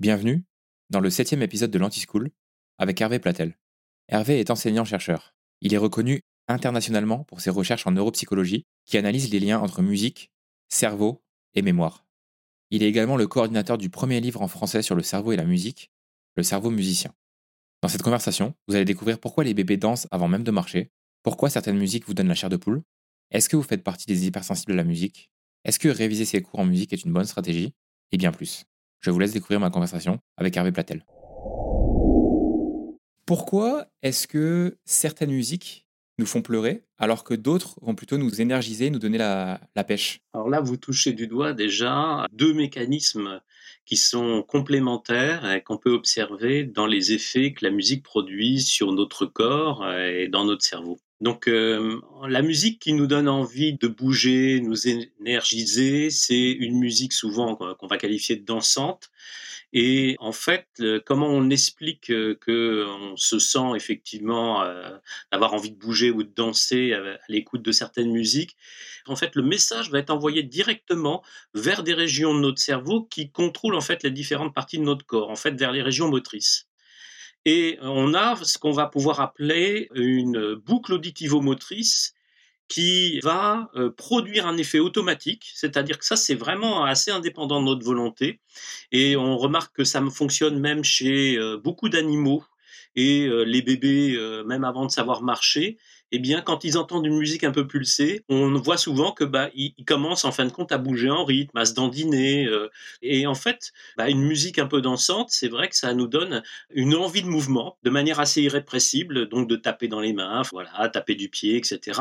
Bienvenue dans le septième épisode de l'Anti-School avec Hervé Platel. Hervé est enseignant-chercheur. Il est reconnu internationalement pour ses recherches en neuropsychologie qui analysent les liens entre musique, cerveau et mémoire. Il est également le coordinateur du premier livre en français sur le cerveau et la musique, Le cerveau musicien. Dans cette conversation, vous allez découvrir pourquoi les bébés dansent avant même de marcher, pourquoi certaines musiques vous donnent la chair de poule, est-ce que vous faites partie des hypersensibles à la musique, est-ce que réviser ses cours en musique est une bonne stratégie, et bien plus. Je vous laisse découvrir ma conversation avec Hervé Platel. Pourquoi est-ce que certaines musiques nous font pleurer alors que d'autres vont plutôt nous énergiser, nous donner la, pêche? Alors là, vous touchez du doigt déjà deux mécanismes qui sont complémentaires et qu'on peut observer dans les effets que la musique produit sur notre corps et dans notre cerveau. Donc euh, la musique qui nous donne envie de bouger, nous énergiser, c'est une musique souvent qu'on va qualifier de dansante. Et en fait, comment on explique euh, que on se sent effectivement euh, avoir envie de bouger ou de danser à l'écoute de certaines musiques? En fait, le message va être envoyé directement vers des régions de notre cerveau qui contrôlent en fait les différentes parties de notre corps, en fait vers les régions motrices. Et on a ce qu'on va pouvoir appeler une boucle auditivo-motrice qui va euh, produire un effet automatique, c'est-à-dire que ça c'est vraiment assez indépendant de notre volonté, et on remarque que ça fonctionne même chez euh, beaucoup d'animaux, et euh, les bébés, même avant de savoir marcher, eh bien, quand ils entendent une musique un peu pulsée, on voit souvent que bah ils, commencent en fin de compte à bouger en rythme, à se dandiner. Euh, et en fait, bah, une musique un peu dansante, c'est vrai que ça nous donne une envie de mouvement de manière assez irrépressible, donc de taper dans les mains, voilà, taper du pied, etc.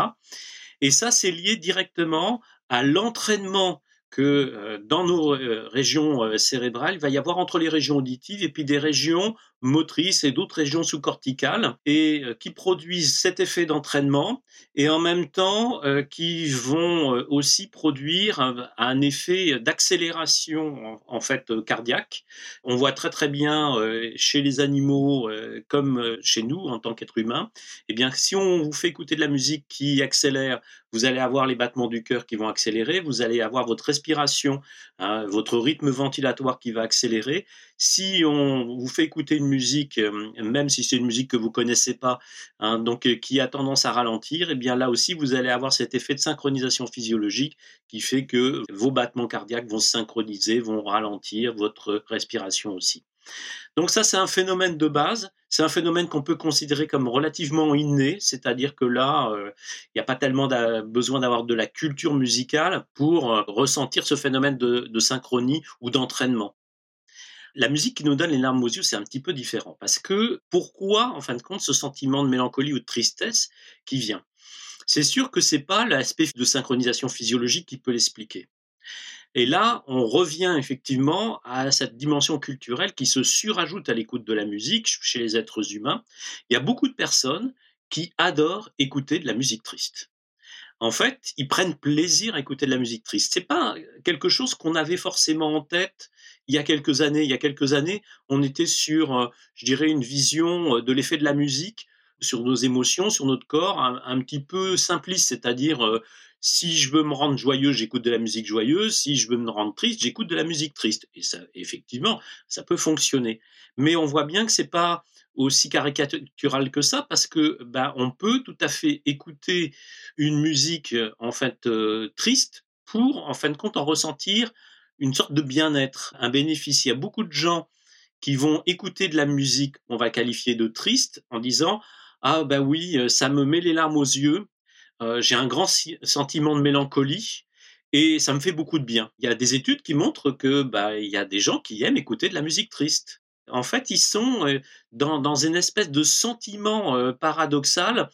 Et ça, c'est lié directement à l'entraînement que euh, dans nos euh, régions cérébrales, il va y avoir entre les régions auditives et puis des régions motrices et d'autres régions sous-corticales et euh, qui produisent cet effet d'entraînement et en même temps euh, qui vont euh, aussi produire un, effet d'accélération en, fait cardiaque. On voit très très bien chez les animaux comme chez nous en tant qu'être humain. Eh bien, si on vous fait écouter de la musique qui accélère, vous allez avoir les battements du cœur qui vont accélérer, vous allez avoir votre respiration, hein, votre rythme ventilatoire qui va accélérer. Si on vous fait écouter une musique, même si c'est une musique que vous connaissez pas, hein, donc qui a tendance à ralentir, eh bien là aussi vous allez avoir cet effet de synchronisation physiologique qui fait que vos battements cardiaques vont se synchroniser, vont ralentir, votre respiration aussi. Donc ça, c'est un phénomène de base. C'est un phénomène qu'on peut considérer comme relativement inné, c'est-à-dire que là, il n'y a pas tellement besoin d'avoir de la culture musicale pour ressentir ce phénomène de synchronie ou d'entraînement la musique qui nous donne les larmes aux yeux, c'est un petit peu différent. Parce que pourquoi, en fin de compte, ce sentiment de mélancolie ou de tristesse qui vient? C'est sûr que c'est pas l'aspect de synchronisation physiologique qui peut l'expliquer. Et là, on revient effectivement à cette dimension culturelle qui se surajoute à l'écoute de la musique chez les êtres humains. Il y a beaucoup de personnes qui adorent écouter de la musique triste en fait, ils prennent plaisir à écouter de la musique triste. C'est pas quelque chose qu'on avait forcément en tête il y a quelques années. Il y a quelques années, on était sur, euh, je dirais, une vision euh, de l'effet de la musique sur nos émotions, sur notre corps, un, petit peu simpliste, c'est-à-dire euh, si je veux me rendre joyeux, j'écoute de la musique joyeuse, si je veux me rendre triste, j'écoute de la musique triste. Et ça, effectivement, ça peut fonctionner. Mais on voit bien que c'est pas aussi caricatural que ça parce que bah, on peut tout à fait écouter une musique en fait triste pour en fin de compte en ressentir une sorte de bien-être, un bénéfice. Il y a beaucoup de gens qui vont écouter de la musique, on va qualifier de triste, en disant ah bah oui, ça me met les larmes aux yeux, j'ai un grand sentiment de mélancolie et ça me fait beaucoup de bien. Il y a des études qui montrent que bah il y a des gens qui aiment écouter de la musique triste. En fait, ils sont dans, une espèce de sentiment paradoxal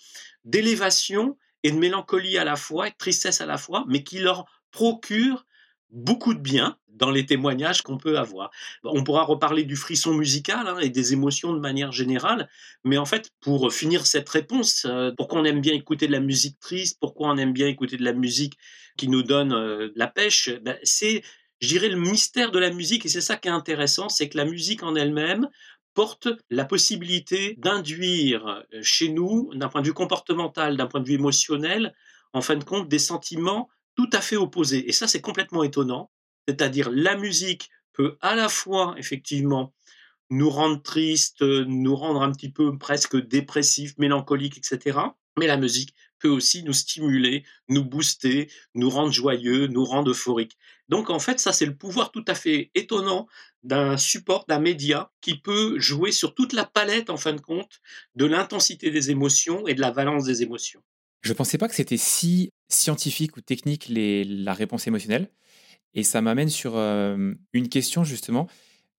d'élévation et de mélancolie à la fois, et de tristesse à la fois, mais qui leur procure beaucoup de bien dans les témoignages qu'on peut avoir. On pourra reparler du frisson musical hein, et des émotions de manière générale, mais en fait, pour finir cette réponse, pourquoi on aime bien écouter de la musique triste, pourquoi on aime bien écouter de la musique qui nous donne la pêche, ben, c'est je dirais, le mystère de la musique, et c'est ça qui est intéressant, c'est que la musique en elle-même porte la possibilité d'induire euh, chez nous, d'un point de vue comportemental, d'un point de vue émotionnel, en fin de compte, des sentiments tout à fait opposés. Et ça, c'est complètement étonnant. C'est-à-dire, la musique peut à la fois, effectivement, nous rendre tristes, nous rendre un petit peu presque dépressifs, mélancoliques, etc. Mais la musique peut aussi nous stimuler, nous booster, nous rendre joyeux, nous rendre euphoriques. Donc en fait, ça c'est le pouvoir tout à fait étonnant d'un support, d'un média qui peut jouer sur toute la palette en fin de compte de l'intensité des émotions et de la valence des émotions. Je ne pensais pas que c'était si scientifique ou technique la réponse émotionnelle. Et ça m'amène sur euh, une question justement.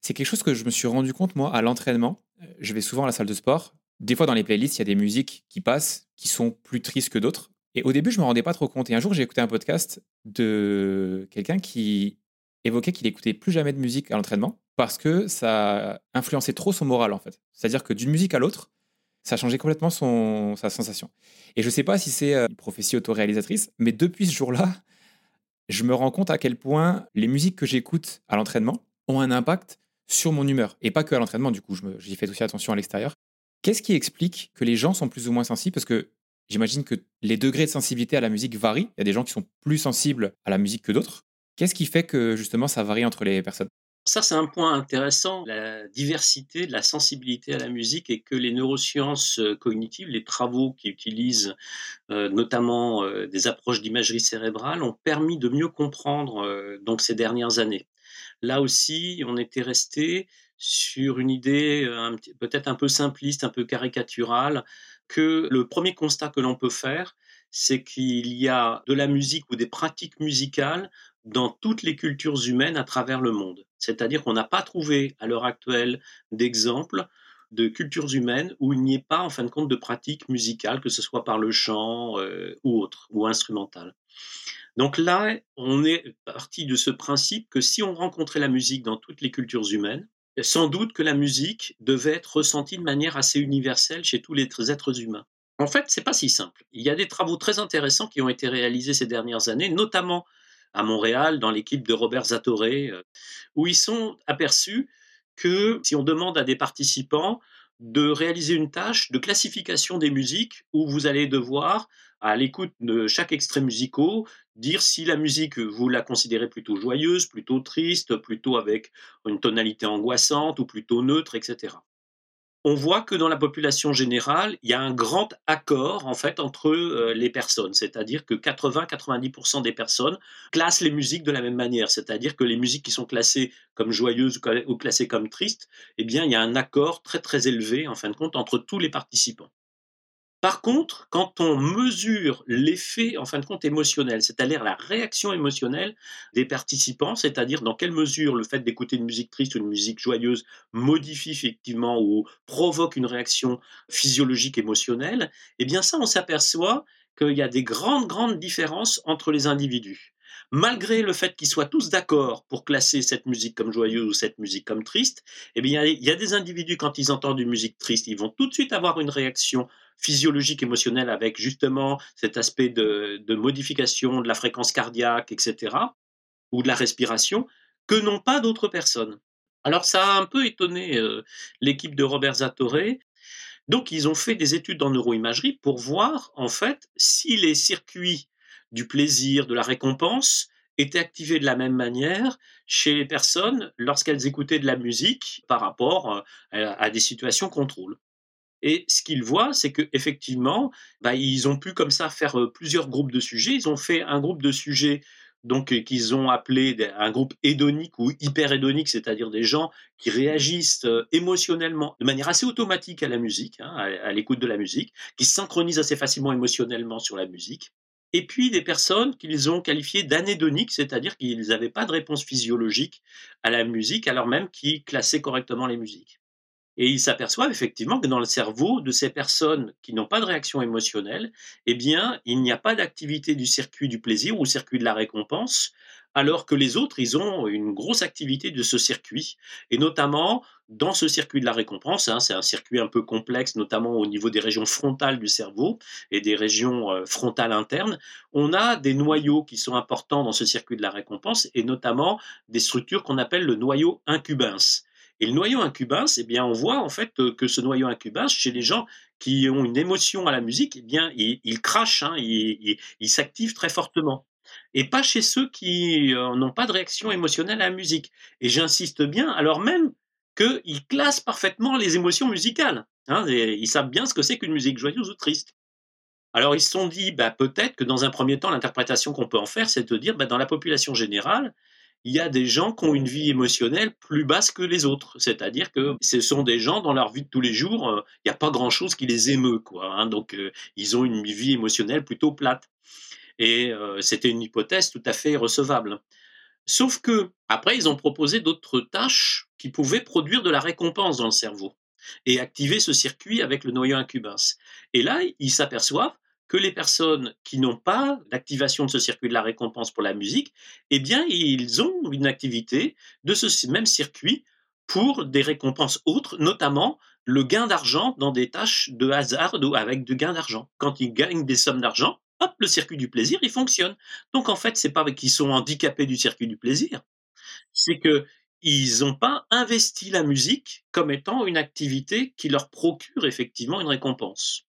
C'est quelque chose que je me suis rendu compte moi à l'entraînement. Je vais souvent à la salle de sport. Des fois dans les playlists, il y a des musiques qui passent qui sont plus tristes que d'autres. Et au début, je me rendais pas trop compte. Et un jour, j'ai écouté un podcast de quelqu'un qui évoquait qu'il écoutait plus jamais de musique à l'entraînement parce que ça influençait trop son moral en fait. C'est-à-dire que d'une musique à l'autre, ça changeait complètement son, sa sensation. Et je ne sais pas si c'est euh, une prophétie autoréalisatrice, mais depuis ce jour-là, je me rends compte à quel point les musiques que j'écoute à l'entraînement ont un impact sur mon humeur. Et pas que à l'entraînement, du coup, j'y fais aussi attention à l'extérieur. Qu'est-ce qui explique que les gens sont plus ou moins sensibles? Parce que j'imagine que les degrés de sensibilité à la musique varient. Il y a des gens qui sont plus sensibles à la musique que d'autres. Qu'est-ce qui fait que justement ça varie entre les personnes? Ça, c'est un point intéressant, la diversité de la sensibilité à la musique et que les neurosciences euh, cognitives, les travaux qui utilisent euh, notamment euh, des approches d'imagerie cérébrale ont permis de mieux comprendre donc ces dernières années. Là aussi, on était resté sur une idée peut-être un peu simpliste, un peu caricaturale, que le premier constat que l'on peut faire, c'est qu'il y a de la musique ou des pratiques musicales dans toutes les cultures humaines à travers le monde. C'est-à-dire qu'on n'a pas trouvé à l'heure actuelle d'exemple de cultures humaines où il n'y ait pas en fin de compte de pratiques musicales, que ce soit par le chant euh, ou autre, ou instrumental. Donc là, on est parti de ce principe que si on rencontrait la musique dans toutes les cultures humaines, sans doute que la musique devait être ressentie de manière assez universelle chez tous les êtres humains. En fait, c'est pas si simple. Il y a des travaux très intéressants qui ont été réalisés ces dernières années, notamment à Montréal, dans l'équipe de Robert Zatoré, euh, où ils sont aperçus que si on demande à des participants de réaliser une tâche de classification des musiques, où vous allez devoir, à l'écoute de chaque extrait musical, dire si la musique, vous la considérez plutôt joyeuse, plutôt triste, plutôt avec une tonalité angoissante ou plutôt neutre, etc on voit que dans la population générale, il y a un grand accord en fait entre euh, les personnes, c'est-à-dire que 80-90% des personnes classent les musiques de la même manière, c'est-à-dire que les musiques qui sont classées comme joyeuses ou classées comme tristes, eh bien il y a un accord très très élevé en fin de compte entre tous les participants. Par contre, quand on mesure l'effet, en fin de compte, émotionnel, c'est-à-dire la réaction émotionnelle des participants, c'est-à-dire dans quelle mesure le fait d'écouter une musique triste ou une musique joyeuse modifie effectivement ou provoque une réaction physiologique émotionnelle, eh bien ça, on s'aperçoit qu'il y a des grandes, grandes différences entre les individus malgré le fait qu'ils soient tous d'accord pour classer cette musique comme joyeuse ou cette musique comme triste, eh bien, il y a des individus, quand ils entendent une musique triste, ils vont tout de suite avoir une réaction physiologique, émotionnelle avec justement cet aspect de, modification de la fréquence cardiaque, etc., ou de la respiration, que n'ont pas d'autres personnes. Alors ça a un peu étonné euh, l'équipe de Robert Zatoré. Donc ils ont fait des études en neuroimagerie pour voir en fait si les circuits du plaisir, de la récompense étaient activés de la même manière chez les personnes lorsqu'elles écoutaient de la musique par rapport à des situations contrôle. Et ce qu'ils voient, c'est qu'effectivement, bah, ils ont pu comme ça faire plusieurs groupes de sujets. Ils ont fait un groupe de sujets donc qu'ils ont appelé un groupe hédonique ou hyper-hédonique, c'est-à-dire des gens qui réagissent émotionnellement de manière assez automatique à la musique, hein, à, l'écoute de la musique, qui se synchronisent assez facilement émotionnellement sur la musique. Et puis des personnes qu'ils ont qualifiées d'anédoniques, c'est-à-dire qu'ils n'avaient pas de réponse physiologique à la musique, alors même qu'ils classaient correctement les musiques. Et ils s'aperçoivent effectivement que dans le cerveau de ces personnes qui n'ont pas de réaction émotionnelle, eh il n'y a pas d'activité du circuit du plaisir ou circuit de la récompense, alors que les autres, ils ont une grosse activité de ce circuit, et notamment dans ce circuit de la récompense, hein, c'est un circuit un peu complexe, notamment au niveau des régions frontales du cerveau et des régions euh, frontales internes, on a des noyaux qui sont importants dans ce circuit de la récompense, et notamment des structures qu'on appelle le noyau incubins. Et le noyau incubins, eh bien, on voit en fait euh, que ce noyau incubins, chez les gens qui ont une émotion à la musique, eh bien, il, crache, hein, il, s'active très fortement. Et pas chez ceux qui euh, n'ont pas de réaction émotionnelle à la musique. Et j'insiste bien, alors même qu'ils classent parfaitement les émotions musicales. Hein, ils savent bien ce que c'est qu'une musique joyeuse ou triste. Alors ils se sont dit, bah, peut-être que dans un premier temps, l'interprétation qu'on peut en faire, c'est de dire, bah, dans la population générale, il y a des gens qui ont une vie émotionnelle plus basse que les autres. C'est-à-dire que ce sont des gens dans leur vie de tous les jours, euh, il n'y a pas grand-chose qui les émeut. Hein. donc euh, ils ont une vie émotionnelle plutôt plate. Et euh, c'était une hypothèse tout à fait recevable. Sauf que après, ils ont proposé d'autres tâches qui pouvaient produire de la récompense dans le cerveau et activer ce circuit avec le noyau incubens. Et là, ils s'aperçoivent que les personnes qui n'ont pas l'activation de ce circuit de la récompense pour la musique, eh bien, ils ont une activité de ce même circuit pour des récompenses autres, notamment le gain d'argent dans des tâches de hasard avec du gain d'argent. Quand ils gagnent des sommes d'argent, hop, le circuit du plaisir, il fonctionne. Donc en fait, c'est pas qu'ils sont handicapés du circuit du plaisir, c'est que ils n'ont pas investi la musique comme étant une activité qui leur procure effectivement une récompense.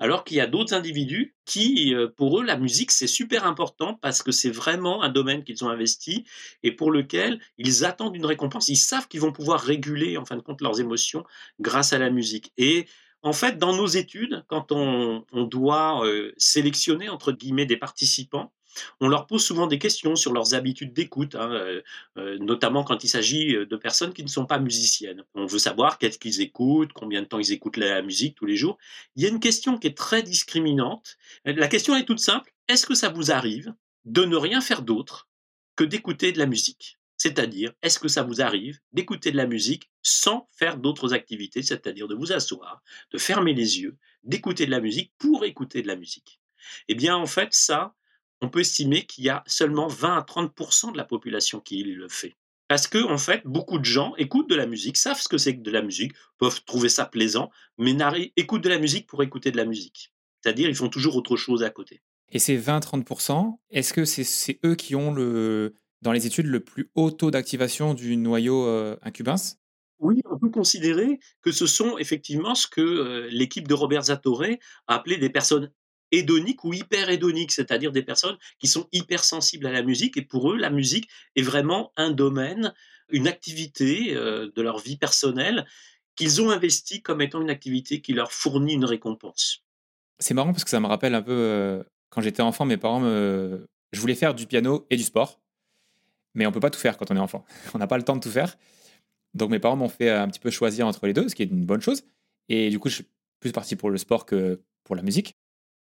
Alors qu'il y a d'autres individus qui, euh, pour eux, la musique, c'est super important parce que c'est vraiment un domaine qu'ils ont investi et pour lequel ils attendent une récompense. Ils savent qu'ils vont pouvoir réguler, en fin de compte, leurs émotions grâce à la musique. Et en fait, dans nos études, quand on, doit euh, sélectionner, entre guillemets, des participants, on leur pose souvent des questions sur leurs habitudes d'écoute, hein, euh, euh, notamment quand il s'agit de personnes qui ne sont pas musiciennes. On veut savoir qu'est-ce qu'ils écoutent, combien de temps ils écoutent la musique tous les jours. Il y a une question qui est très discriminante. La question est toute simple. Est-ce que ça vous arrive de ne rien faire d'autre que d'écouter de la musique? C'est-à-dire, est-ce que ça vous arrive d'écouter de la musique sans faire d'autres activités, c'est-à-dire de vous asseoir, de fermer les yeux, d'écouter de la musique pour écouter de la musique? Eh bien, en fait, ça, on peut estimer qu'il y a seulement 20 à 30% de la population qui le fait. Parce que, en fait, beaucoup de gens écoutent de la musique, savent ce que c'est que de la musique, peuvent trouver ça plaisant, mais écoutent de la musique pour écouter de la musique. C'est-à-dire, ils font toujours autre chose à côté. Et ces 20-30%, est-ce que c'est eux qui ont le, dans les études le plus haut taux d'activation du noyau euh, incubens oui, on peut considérer que ce sont effectivement ce que euh, l'équipe de Robert Zatorre a appelé des personnes hédoniques ou hyper-hédoniques, c'est-à-dire des personnes qui sont hypersensibles à la musique. Et pour eux, la musique est vraiment un domaine, une activité euh, de leur vie personnelle qu'ils ont investi comme étant une activité qui leur fournit une récompense. C'est marrant parce que ça me rappelle un peu quand j'étais enfant, mes parents me... Je voulais faire du piano et du sport mais on peut pas tout faire quand on est enfant. On n'a pas le temps de tout faire. Donc mes parents m'ont fait un petit peu choisir entre les deux, ce qui est une bonne chose. Et du coup, je suis plus parti pour le sport que pour la musique.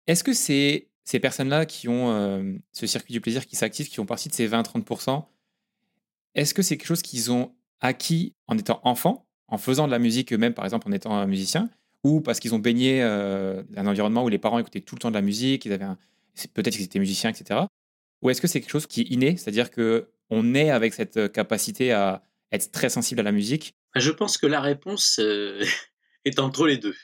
Est-ce que c'est ces personnes-là qui ont euh, ce circuit du plaisir qui s'active, qui font partie de ces 20-30%, est-ce que c'est quelque chose qu'ils ont acquis en étant enfant, en faisant de la musique eux-mêmes, par exemple en étant un musicien, ou parce qu'ils ont baigné euh, un environnement où les parents écoutaient tout le temps de la musique, ils avaient peut-être qu'ils étaient musiciens, etc. Ou est-ce que c'est quelque chose qui est inné, c'est-à-dire que on est avec cette euh, capacité à être très sensible à la musique Je pense que la réponse euh, est entre les deux.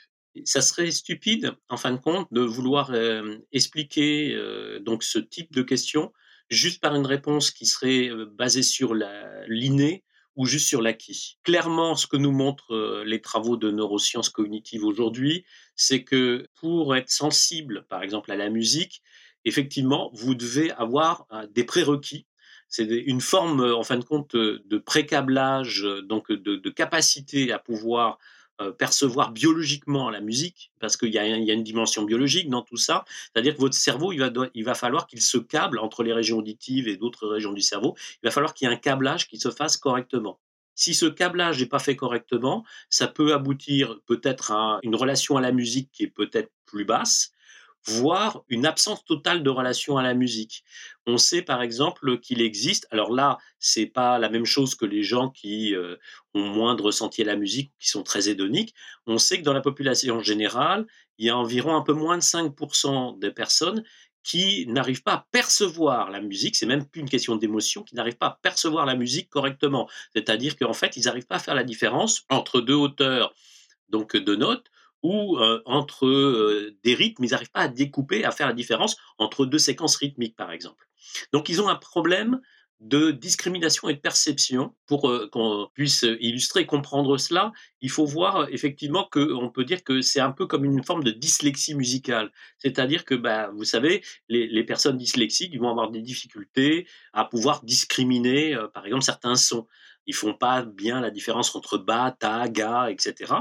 Ça serait stupide, en fin de compte, de vouloir euh, expliquer donc ce type de question juste par une réponse qui serait basée sur l'inné ou juste sur l'acquis. Clairement, ce que nous montrent les travaux de neurosciences cognitives aujourd'hui, c'est que pour être sensible, par exemple, à la musique, effectivement, vous devez avoir des prérequis c'est une forme, en fin de compte, de précablage, donc de, capacité à pouvoir percevoir biologiquement la musique, parce qu'il y, a une dimension biologique dans tout ça. C'est-à-dire que votre cerveau, il va, il va falloir qu'il se câble entre les régions auditives et d'autres régions du cerveau. Il va falloir qu'il y ait un câblage qui se fasse correctement. Si ce câblage n'est pas fait correctement, ça peut aboutir peut-être à une relation à la musique qui est peut-être plus basse, voire une absence totale de relation à la musique. On sait par exemple qu'il existe, alors là, c'est pas la même chose que les gens qui euh, ont moins de ressenti à la musique, qui sont très hédoniques. On sait que dans la population générale, il y a environ un peu moins de 5% des personnes qui n'arrivent pas à percevoir la musique, c'est même plus une question d'émotion, qui n'arrivent pas à percevoir la musique correctement. C'est-à-dire qu'en fait, ils n'arrivent pas à faire la différence entre deux hauteurs donc de notes ou euh, entre des rythmes, ils n'arrivent pas à découper, à faire la différence entre deux séquences rythmiques, par exemple. Donc ils ont un problème de discrimination et de perception. Pour qu'on puisse illustrer et comprendre cela, il faut voir effectivement qu'on peut dire que c'est un peu comme une forme de dyslexie musicale. C'est-à-dire que, bah, vous savez, les, personnes dyslexiques vont avoir des difficultés à pouvoir discriminer, par exemple, certains sons ils font pas bien la différence entre bas, ta, ga, etc.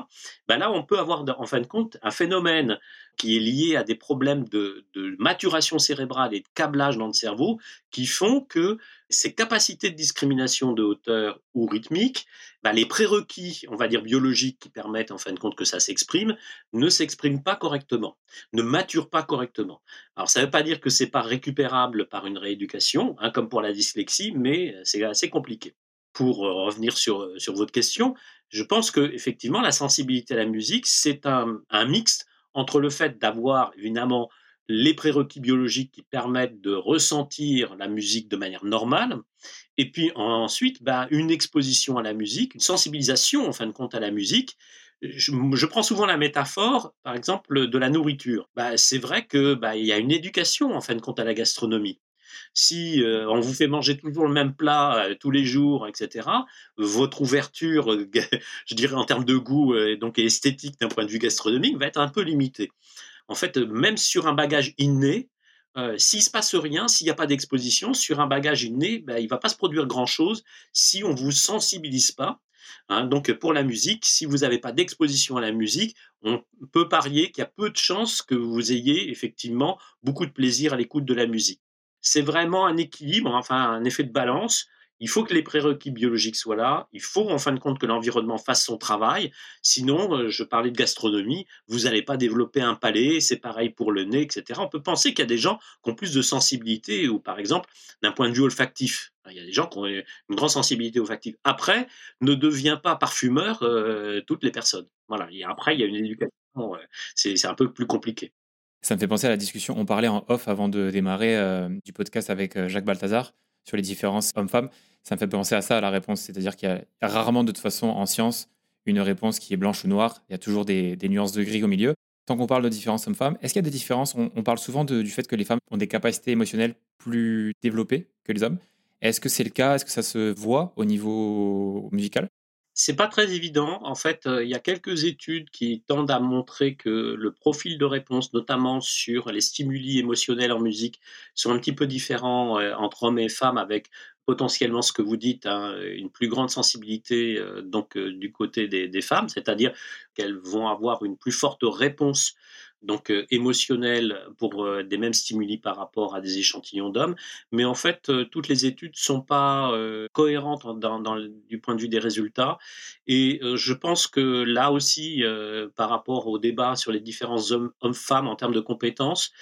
Ben là, on peut avoir en fin de compte un phénomène qui est lié à des problèmes de, maturation cérébrale et de câblage dans le cerveau qui font que ces capacités de discrimination de hauteur ou rythmique, ben les prérequis, on va dire biologiques, qui permettent en fin de compte que ça s'exprime, ne s'expriment pas correctement, ne maturent pas correctement. Alors ça ne veut pas dire que c'est pas récupérable par une rééducation, hein, comme pour la dyslexie, mais c'est assez compliqué pour euh, revenir sur, euh, sur votre question, je pense que effectivement la sensibilité à la musique, c'est un, un mix entre le fait d'avoir évidemment les prérequis biologiques qui permettent de ressentir la musique de manière normale, et puis ensuite bah, une exposition à la musique, une sensibilisation en fin de compte à la musique. Je, je prends souvent la métaphore, par exemple, de la nourriture. Bah, c'est vrai que bah, y a une éducation en fin de compte à la gastronomie si euh, on vous fait manger toujours le même plat euh, tous les jours, etc., votre ouverture, euh, je dirais en termes de goût et donc esthétique d'un point de vue gastronomique, va être un peu limitée. En fait, même sur un bagage inné, s'il se passe rien, s'il n'y a pas d'exposition, sur un bagage inné, ben, il ne va pas se produire grand-chose si on ne vous sensibilise pas. Hein. donc pour la musique, si vous n'avez pas d'exposition à la musique, on peut parier qu'il y a peu de chances que vous ayez effectivement beaucoup de plaisir à l'écoute de la musique c'est vraiment un équilibre, enfin un effet de balance. Il faut que les prérequis biologiques soient là. Il faut en fin de compte que l'environnement fasse son travail. Sinon, euh, je parlais de gastronomie, vous n'allez pas développer un palais. C'est pareil pour le nez, etc. On peut penser qu'il y a des gens qui ont plus de sensibilité ou, par exemple, d'un point de vue olfactif. Il y a des gens qui ont une grande sensibilité olfactive. Après, ne devient pas parfumeur euh, toutes les personnes. Voilà. Et après, il y a une éducation. Euh, c'est un peu plus compliqué. Ça me fait penser à la discussion. On parlait en off avant de démarrer euh, du podcast avec euh, Jacques Balthazar sur les différences hommes-femmes. Ça me fait penser à ça, à la réponse. C'est-à-dire qu'il y a rarement, de toute façon, en science, une réponse qui est blanche ou noire. Il y a toujours des, nuances de gris au milieu. Tant qu'on parle de différences hommes-femmes, est-ce qu'il y a des différences? On, parle souvent du fait que les femmes ont des capacités émotionnelles plus développées que les hommes. Est-ce que c'est le cas? Est-ce que ça se voit au niveau musical? C'est pas très évident. En fait, euh, il y a quelques études qui tendent à montrer que le profil de réponse, notamment sur les stimuli émotionnels en musique, sont un petit peu différents euh, entre hommes et femmes, avec potentiellement ce que vous dites, hein, une plus grande sensibilité euh, du côté des femmes, c'est-à-dire qu'elles vont avoir une plus forte réponse donc euh, émotionnel pour euh, des mêmes stimuli par rapport à des échantillons d'hommes. Mais en fait, euh, toutes les études ne sont pas cohérentes du point de vue des résultats. Et je pense que là aussi, par rapport au débat sur les différences hommes-femmes en termes de compétences,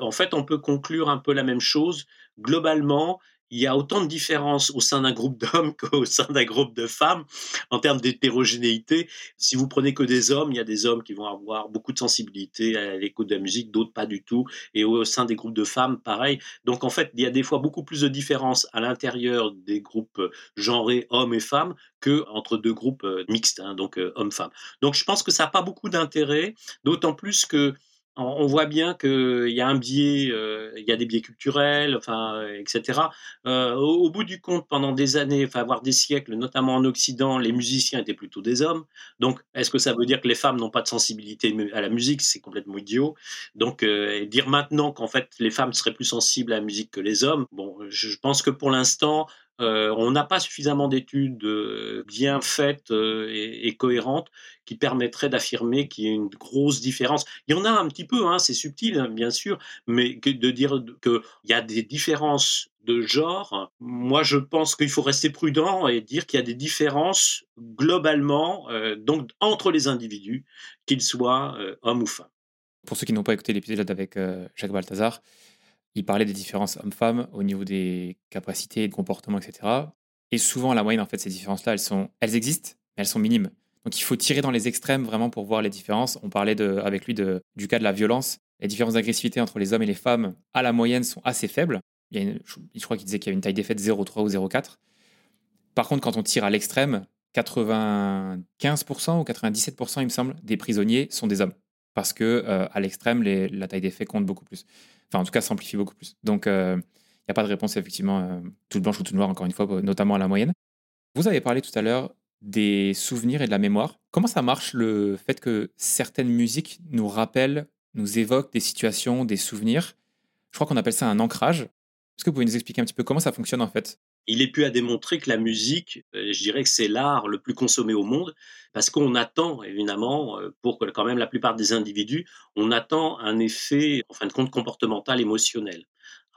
en fait, on peut conclure un peu la même chose. Globalement, il y a autant de différences au sein d'un groupe d'hommes qu'au sein d'un groupe de femmes en termes d'hétérogénéité. Si vous prenez que des hommes, il y a des hommes qui vont avoir beaucoup de sensibilité à l'écoute de la musique, d'autres pas du tout. Et au sein des groupes de femmes, pareil. Donc en fait, il y a des fois beaucoup plus de différences à l'intérieur des groupes genrés hommes et femmes que entre deux groupes euh, mixtes, hein, donc euh, hommes-femmes. Donc je pense que ça n'a pas beaucoup d'intérêt, d'autant plus que on voit bien qu'il y a un biais, euh, il y a des biais culturels, enfin, euh, etc. Euh, au, bout du compte, pendant des années, enfin, voire des siècles, notamment en Occident, les musiciens étaient plutôt des hommes. Donc, est-ce que ça veut dire que les femmes n'ont pas de sensibilité à la musique? C'est complètement idiot. Donc, dire maintenant qu'en fait les femmes seraient plus sensibles à la musique que les hommes, bon, je pense que pour l'instant, euh, on n'a pas suffisamment d'études euh, bien faites euh, et, cohérentes qui permettraient d'affirmer qu'il y a une grosse différence. Il y en a un petit peu, hein, c'est subtil hein, bien sûr, mais de dire qu'il y a des différences de genre, moi je pense qu'il faut rester prudent et dire qu'il y a des différences globalement donc entre les individus, qu'ils soient hommes ou femmes. Pour ceux qui n'ont pas écouté l'épisode avec Jacques Balthazar, il parlait des différences hommes-femmes au niveau des capacités, de comportement, etc. Et souvent, la moyenne, en fait, ces différences-là, elles, elles existent, mais elles sont minimes. Donc il faut tirer dans les extrêmes vraiment pour voir les différences. On parlait de, avec lui de, du cas de la violence. Les différences d'agressivité entre les hommes et les femmes, à la moyenne, sont assez faibles. Il y a je, crois qu'il disait qu'il y avait une taille d'effet de 0,3 ou 0,4. Par contre, quand on tire à l'extrême, 95% ou 97%, il me semble, des prisonniers sont des hommes. Parce que euh, à l'extrême, la taille d'effet compte beaucoup plus. Enfin, en tout cas, s'amplifie beaucoup plus. Donc, euh, Il n'y a pas de réponse, effectivement, euh, toute blanche ou toute noire, encore une fois, notamment à la moyenne. Vous avez parlé tout à l'heure des souvenirs et de la mémoire. Comment ça marche le fait que certaines musiques nous rappellent, nous évoquent des situations, des souvenirs? Je crois qu'on appelle ça un ancrage. Est-ce que vous pouvez nous expliquer un petit peu comment ça fonctionne en fait? Il est pu à démontrer que la musique, euh, je dirais que c'est l'art le plus consommé au monde, parce qu'on attend évidemment, euh, pour quand même la plupart des individus, on attend un effet, en fin de compte, comportemental, émotionnel.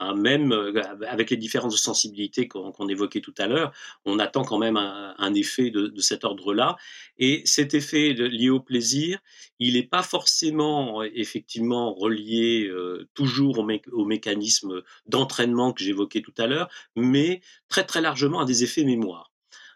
Hein, même euh, avec les différences de sensibilité qu'on évoquait tout à l'heure, on attend quand même un, effet de, cet ordre-là. Et cet effet lié au plaisir, il n'est pas forcément euh, effectivement relié euh, toujours au, au mécanisme d'entraînement que j'évoquais tout à l'heure, mais très très largement à des effets mémoire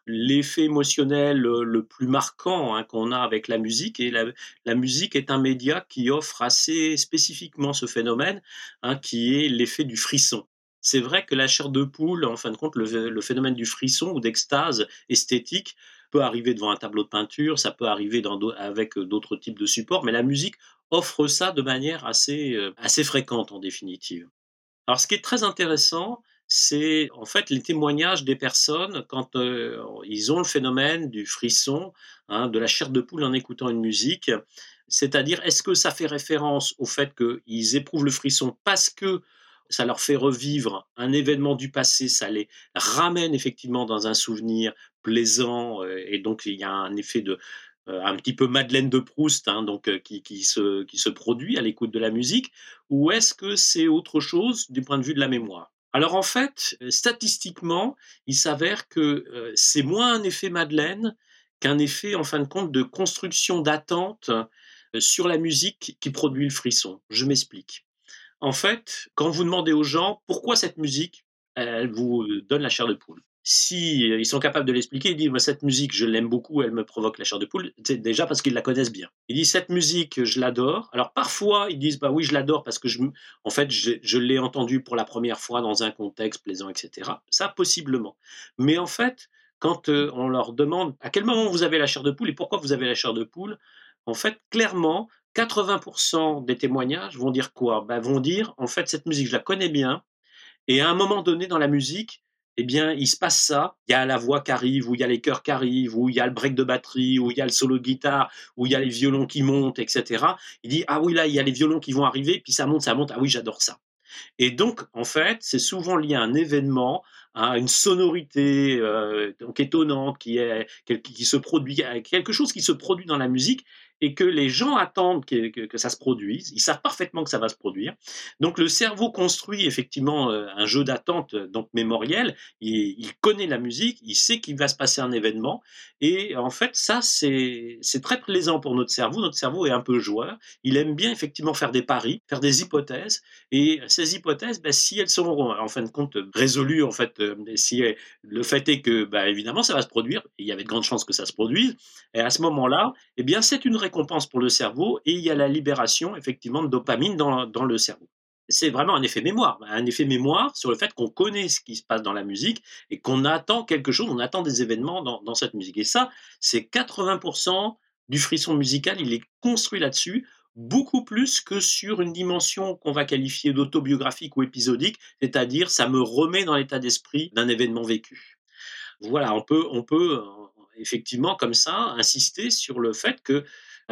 l'effet émotionnel le plus marquant hein, qu'on a avec la musique. Et la, musique est un média qui offre assez spécifiquement ce phénomène, hein, qui est l'effet du frisson. C'est vrai que la chair de poule, en fin de compte, le, phénomène du frisson ou d'extase esthétique peut arriver devant un tableau de peinture, ça peut arriver avec d'autres types de supports, mais la musique offre ça de manière assez, euh, assez fréquente en définitive. Alors ce qui est très intéressant, c'est en fait les témoignages des personnes quand euh, ils ont le phénomène du frisson, hein, de la chair de poule en écoutant une musique. C'est-à-dire, est-ce que ça fait référence au fait qu'ils éprouvent le frisson parce que ça leur fait revivre un événement du passé, ça les ramène effectivement dans un souvenir plaisant, euh, et donc il y a un effet de, euh, un petit peu Madeleine de Proust, hein, donc qui, se produit à l'écoute de la musique, ou est-ce que c'est autre chose du point de vue de la mémoire? Alors en fait, euh, statistiquement, il s'avère que euh, c'est moins un effet Madeleine qu'un effet, en fin de compte, de construction d'attente euh, sur la musique qui produit le frisson. Je m'explique. En fait, quand vous demandez aux gens pourquoi cette musique, elle vous donne la chair de poule si euh, ils sont capables de l'expliquer, ils disent cette musique, je l'aime beaucoup, elle me provoque la chair de poule. C'est déjà parce qu'ils la connaissent bien. Ils disent cette musique, je l'adore. Alors parfois, ils disent bah oui, je l'adore parce que je, en fait, je, l'ai entendue pour la première fois dans un contexte plaisant, etc. Ça, possiblement. Mais en fait, quand euh, on leur demande à quel moment vous avez la chair de poule et pourquoi vous avez la chair de poule, en fait, clairement, 80% des témoignages vont dire quoi? Bah, Vont dire, en fait, cette musique, je la connais bien. Et à un moment donné dans la musique, eh bien, il se passe ça. Il y a la voix qui arrive, ou il y a les chœurs qui arrivent, ou il y a le break de batterie, ou il y a le solo de guitare, ou il y a les violons qui montent, etc. Il dit ah oui là il y a les violons qui vont arriver, puis ça monte, ça monte. Ah oui j'adore ça. Et donc en fait c'est souvent lié à un événement, à une sonorité euh, donc étonnante qui est se produit, quelque chose qui se produit dans la musique et que les gens attendent que, ça se produise. Ils savent parfaitement que ça va se produire. Donc le cerveau construit effectivement euh, un jeu d'attente donc mémoriel. Il, il, connaît la musique, il sait qu'il va se passer un événement. Et en fait, ça, c'est très plaisant pour notre cerveau. Notre cerveau est un peu joueur. Il aime bien effectivement faire des paris, faire des hypothèses. Et ces hypothèses, ben, si elles sont en fin de compte résolues, en fait, euh, si le fait est que, ben, évidemment, ça va se produire, il y avait de grandes chances que ça se produise. Et à ce moment-là, eh bien, c'est une récompense pour le cerveau et il y a la libération effectivement de dopamine dans, dans le cerveau. C'est vraiment un effet mémoire, un effet mémoire sur le fait qu'on connaît ce qui se passe dans la musique et qu'on attend quelque chose, on attend des événements dans, dans cette musique. Et ça, c'est 80% du frisson musical, il est construit là-dessus, beaucoup plus que sur une dimension qu'on va qualifier d'autobiographique ou épisodique, c'est-à-dire ça me remet dans l'état d'esprit d'un événement vécu. Voilà, on peut, on peut euh, effectivement comme ça insister sur le fait que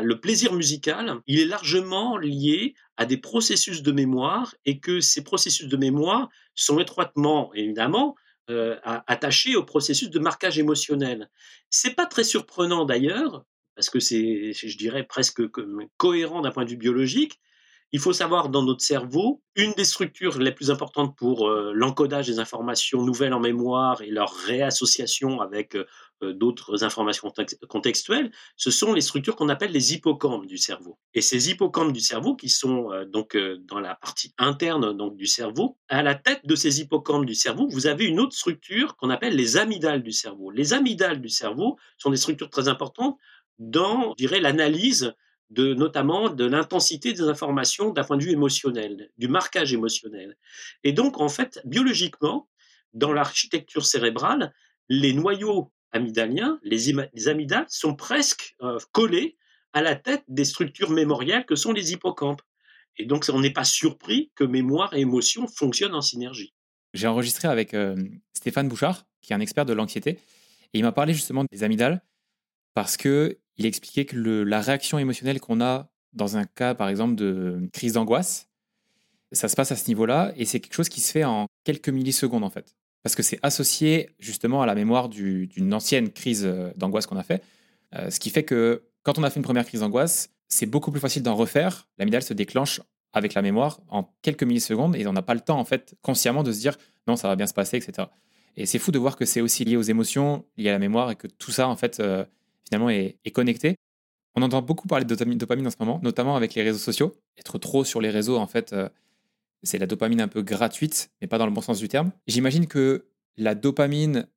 le plaisir musical, il est largement lié à des processus de mémoire et que ces processus de mémoire sont étroitement, évidemment, euh, attachés au processus de marquage émotionnel. C'est pas très surprenant d'ailleurs, parce que c'est, je dirais, presque cohérent d'un point de vue biologique, il faut savoir dans notre cerveau, une des structures les plus importantes pour euh, l'encodage des informations nouvelles en mémoire et leur réassociation avec euh, euh, d'autres informations contextuelles, ce sont les structures qu'on appelle les hippocampes du cerveau. Et ces hippocampes du cerveau, qui sont donc dans la partie interne donc du cerveau, à la tête de ces hippocampes du cerveau, vous avez une autre structure qu'on appelle les amygdales du cerveau. Les amygdales du cerveau sont des structures très importantes dans, je l'analyse notamment de l'intensité des informations d'un point de vue émotionnel, du marquage émotionnel. Et donc, en fait, biologiquement, dans l'architecture cérébrale, les noyaux amygdaliens, les, amygdales, sont presque euh, collés à la tête des structures mémorielles que sont les hippocampes. Et donc, on n'est pas surpris que mémoire et émotion fonctionnent en synergie. J'ai enregistré avec euh, Stéphane Bouchard, qui est un expert de l'anxiété, et il m'a parlé justement des amygdales parce que il expliquait que la réaction émotionnelle qu'on a dans un cas, par exemple, de crise d'angoisse, ça se passe à ce niveau-là, et c'est quelque chose qui se fait en quelques millisecondes en fait, parce que c'est associé justement à la mémoire d'une ancienne crise euh, d'angoisse qu'on a fait, euh, ce qui fait que quand on a fait une première crise d'angoisse, c'est beaucoup plus facile d'en refaire. L'amygdale se déclenche avec la mémoire en quelques millisecondes et on n'a pas le temps en fait consciemment de se dire non ça va bien se passer etc. Et c'est fou de voir que c'est aussi lié aux émotions, lié à la mémoire et que tout ça en fait euh, finalement est, connecté. On entend beaucoup parler de dopamine, en ce moment, notamment avec les réseaux sociaux. Être trop sur les réseaux en fait, euh, c'est la dopamine un peu gratuite, mais pas dans le bon sens du terme. J'imagine que la dopamine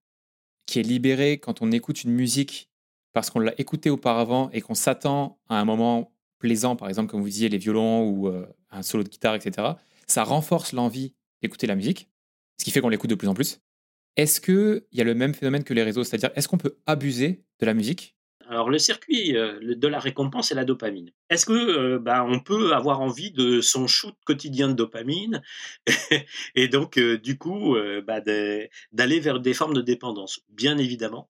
qui est libérée quand on écoute une musique parce qu'on l'a écoutée auparavant et qu'on s'attend à un moment plaisant, par exemple, comme vous disiez, les violons ou euh, un solo de guitare, etc., ça renforce l'envie d'écouter la musique, ce qui fait qu'on l'écoute de plus en plus. Est-ce qu'il y a le même phénomène que les réseaux? C'est-à-dire, est-ce qu'on peut abuser de la musique alors le circuit euh, de la récompense c'est la dopamine. Est-ce que euh, bah, on peut avoir envie de son shoot quotidien de dopamine et donc du coup bah, d'aller vers des formes de dépendance? Bien évidemment.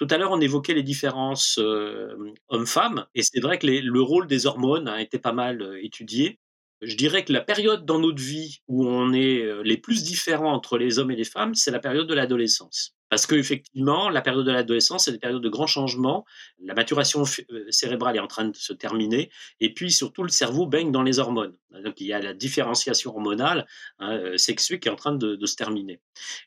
Tout à l'heure, on évoquait les différences euh, hommes-femmes, et c'est vrai que le rôle des hormones a été pas mal euh, étudié. Je dirais que la période dans notre vie où on est euh, les plus différents entre les hommes et les femmes, c'est la période de l'adolescence. Parce qu'effectivement, la période de l'adolescence, c'est des périodes de grands changements. La maturation euh, cérébrale est en train de se terminer. Et puis, surtout, le cerveau baigne dans les hormones. Donc, il y a la différenciation hormonale hein, euh, sexuée qui est en train de, se terminer.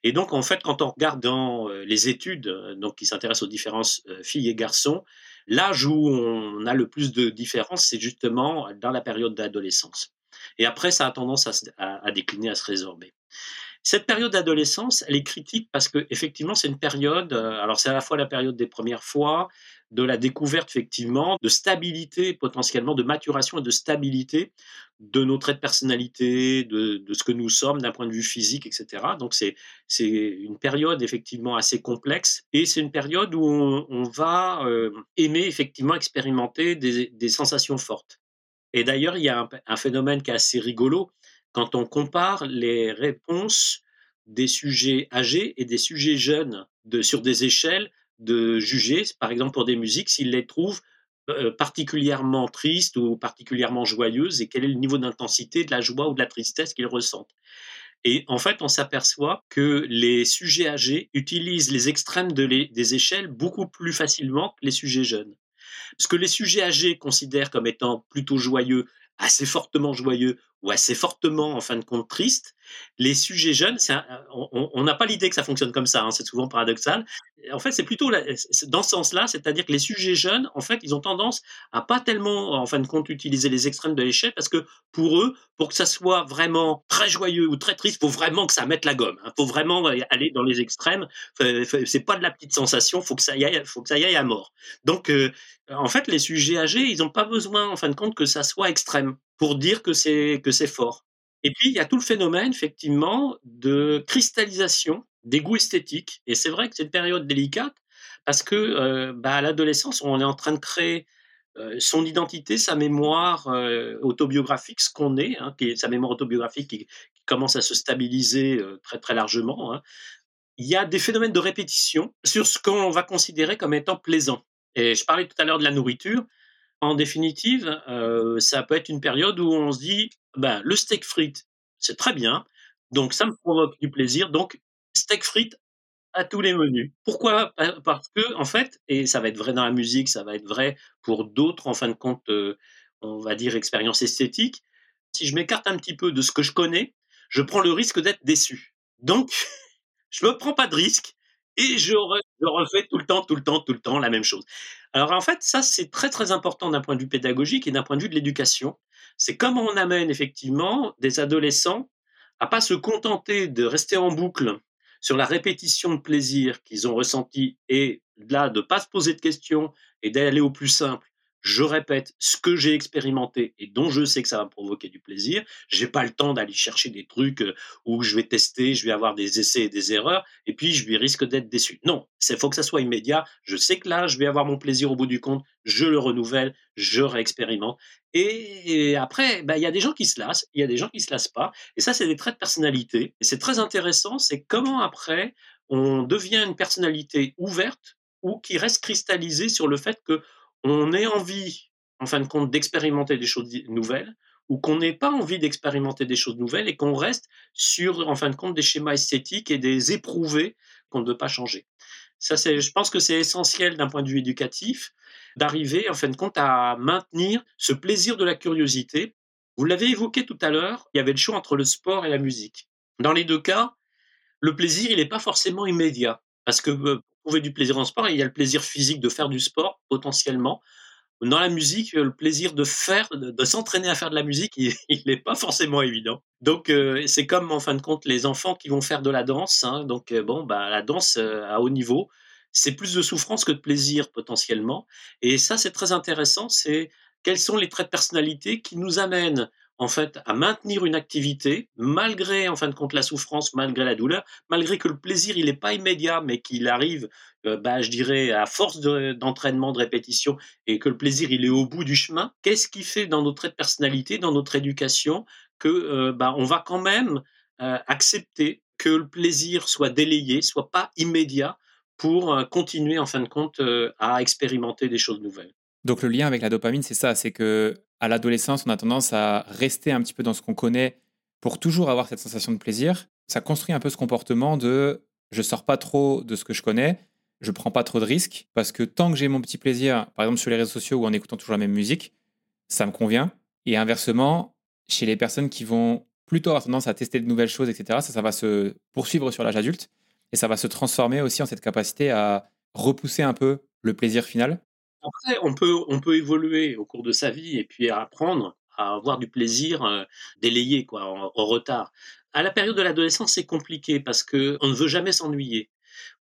Et donc, en fait, quand on regarde dans euh, les études donc, qui s'intéressent aux différences filles et garçons, l'âge où on a le plus de différences, c'est justement dans la période d'adolescence. Et après, ça a tendance à décliner, à se résorber. Cette période d'adolescence, elle est critique parce que effectivement, c'est une période. Euh, alors, c'est à la fois la période des premières fois, de la découverte effectivement, de stabilité potentiellement, de maturation et de stabilité de nos traits de personnalité, de, ce que nous sommes d'un point de vue physique, etc. Donc c'est c'est une période effectivement assez complexe et c'est une période où on, va euh, aimer effectivement expérimenter des, sensations fortes. Et d'ailleurs, il y a un, un, phénomène qui est assez rigolo, quand on compare les réponses des sujets âgés et des sujets jeunes sur des échelles de juger, par exemple pour des musiques, s'ils les trouvent euh, particulièrement tristes ou particulièrement joyeuses et quel est le niveau d'intensité de la joie ou de la tristesse qu'ils ressentent. Et en fait, on s'aperçoit que les sujets âgés utilisent les extrêmes des échelles beaucoup plus facilement que les sujets jeunes. Ce que les sujets âgés considèrent comme étant plutôt joyeux, assez fortement joyeux ou assez fortement, en fin de compte, triste. Les sujets jeunes, on n'a pas l'idée que ça fonctionne comme ça, hein, c'est souvent paradoxal. En fait, c'est plutôt dans ce sens-là, c'est-à-dire que les sujets jeunes, en fait, ils ont tendance à pas tellement, en fin de compte, utiliser les extrêmes de l'échelle, parce que pour eux, pour que ça soit vraiment très joyeux ou très triste, faut vraiment que ça mette la gomme. Il hein. faut vraiment aller dans les extrêmes. C'est pas de la petite sensation, faut que ça aille, faut que ça y aille à mort. Donc, euh, en fait, les sujets âgés, ils n'ont pas besoin, en fin de compte, que ça soit extrême pour dire que c'est que c'est fort. Et puis il y a tout le phénomène effectivement de cristallisation des goûts esthétiques. Et c'est vrai que c'est une période délicate parce que euh, bah, à l'adolescence, on est en train de créer euh, son identité, sa mémoire euh, autobiographique, ce qu'on est, hein, qui sa mémoire autobiographique qui, commence à se stabiliser très très largement. Hein. Il y a des phénomènes de répétition sur ce qu'on va considérer comme étant plaisant. Et je parlais tout à l'heure de la nourriture. En définitive, euh, ça peut être une période où on se dit, ben, le steak frites, c'est très bien, donc ça me provoque du plaisir, donc steak frites à tous les menus. Pourquoi Parce que, en fait, et ça va être vrai dans la musique, ça va être vrai pour d'autres, en fin de compte, euh, on va dire expériences esthétiques, si je m'écarte un petit peu de ce que je connais, je prends le risque d'être déçu. Donc, je ne prends pas de risque et je, refais tout le temps, tout le temps, tout le temps la même chose. Alors en fait, ça c'est très très important d'un point de vue pédagogique et d'un point de vue de l'éducation. C'est comment on amène effectivement des adolescents à pas se contenter de rester en boucle sur la répétition de plaisir qu'ils ont ressenti et là de pas se poser de questions et d'aller au plus simple je répète ce que j'ai expérimenté et dont je sais que ça va me provoquer du plaisir. J'ai pas le temps d'aller chercher des trucs euh, où je vais tester, je vais avoir des essais et des erreurs, et puis je risque d'être déçu. Non, c'est faut que ça soit immédiat. Je sais que là, je vais avoir mon plaisir au bout du compte. Je le renouvelle, je réexpérimente. Et, après, bah, il y a des gens qui se lassent, il y a des gens qui se lassent pas. Et ça, c'est des traits de personnalité. Et c'est très intéressant. C'est comment après on devient une personnalité ouverte ou qui reste cristallisée sur le fait que on ait envie, en fin de compte, d'expérimenter des choses nouvelles, ou qu'on n'ait pas envie d'expérimenter des choses nouvelles et qu'on reste sur, en fin de compte, des schémas esthétiques et des éprouvés qu'on ne veut pas changer. Ça, c'est, je pense que c'est essentiel d'un point de vue éducatif d'arriver, en fin de compte, à maintenir ce plaisir de la curiosité. Vous l'avez évoqué tout à l'heure, il y avait le choix entre le sport et la musique. Dans les deux cas, le plaisir, il n'est pas forcément immédiat. Parce que euh, trouver du plaisir en sport, il y a le plaisir physique de faire du sport, potentiellement. Dans la musique, le plaisir de faire, de, s'entraîner à faire de la musique, il n'est pas forcément évident. Donc, euh, c'est comme, en fin de compte, les enfants qui vont faire de la danse. Hein. donc, euh, bon, bah, la danse euh, à haut niveau, c'est plus de souffrance que de plaisir, potentiellement. Et ça, c'est très intéressant. C'est quels sont les traits de personnalité qui nous amènent en fait, à maintenir une activité malgré, en fin de compte, la souffrance, malgré la douleur, malgré que le plaisir, il n'est pas immédiat, mais qu'il arrive, euh, bah, je dirais, à force d'entraînement, de, répétition, et que le plaisir, il est au bout du chemin. Qu'est-ce qui fait dans notre personnalité, dans notre éducation, que euh, bah, on va quand même euh, accepter que le plaisir soit délayé, soit pas immédiat, pour continuer, en fin de compte, à expérimenter des choses nouvelles? Donc le lien avec la dopamine, c'est ça, c'est que à l'adolescence, on a tendance à rester un petit peu dans ce qu'on connaît pour toujours avoir cette sensation de plaisir. Ça construit un peu ce comportement de je sors pas trop de ce que je connais, je prends pas trop de risques parce que tant que j'ai mon petit plaisir, par exemple sur les réseaux sociaux ou en écoutant toujours la même musique, ça me convient. Et inversement, chez les personnes qui vont plutôt avoir tendance à tester de nouvelles choses, etc., ça, ça va se poursuivre sur l'âge adulte et ça va se transformer aussi en cette capacité à repousser un peu le plaisir final après, on peut, on peut évoluer au cours de sa vie et puis apprendre à avoir du plaisir euh, délayé, quoi, en, retard. À la période de l'adolescence, c'est compliqué parce que on ne veut jamais s'ennuyer.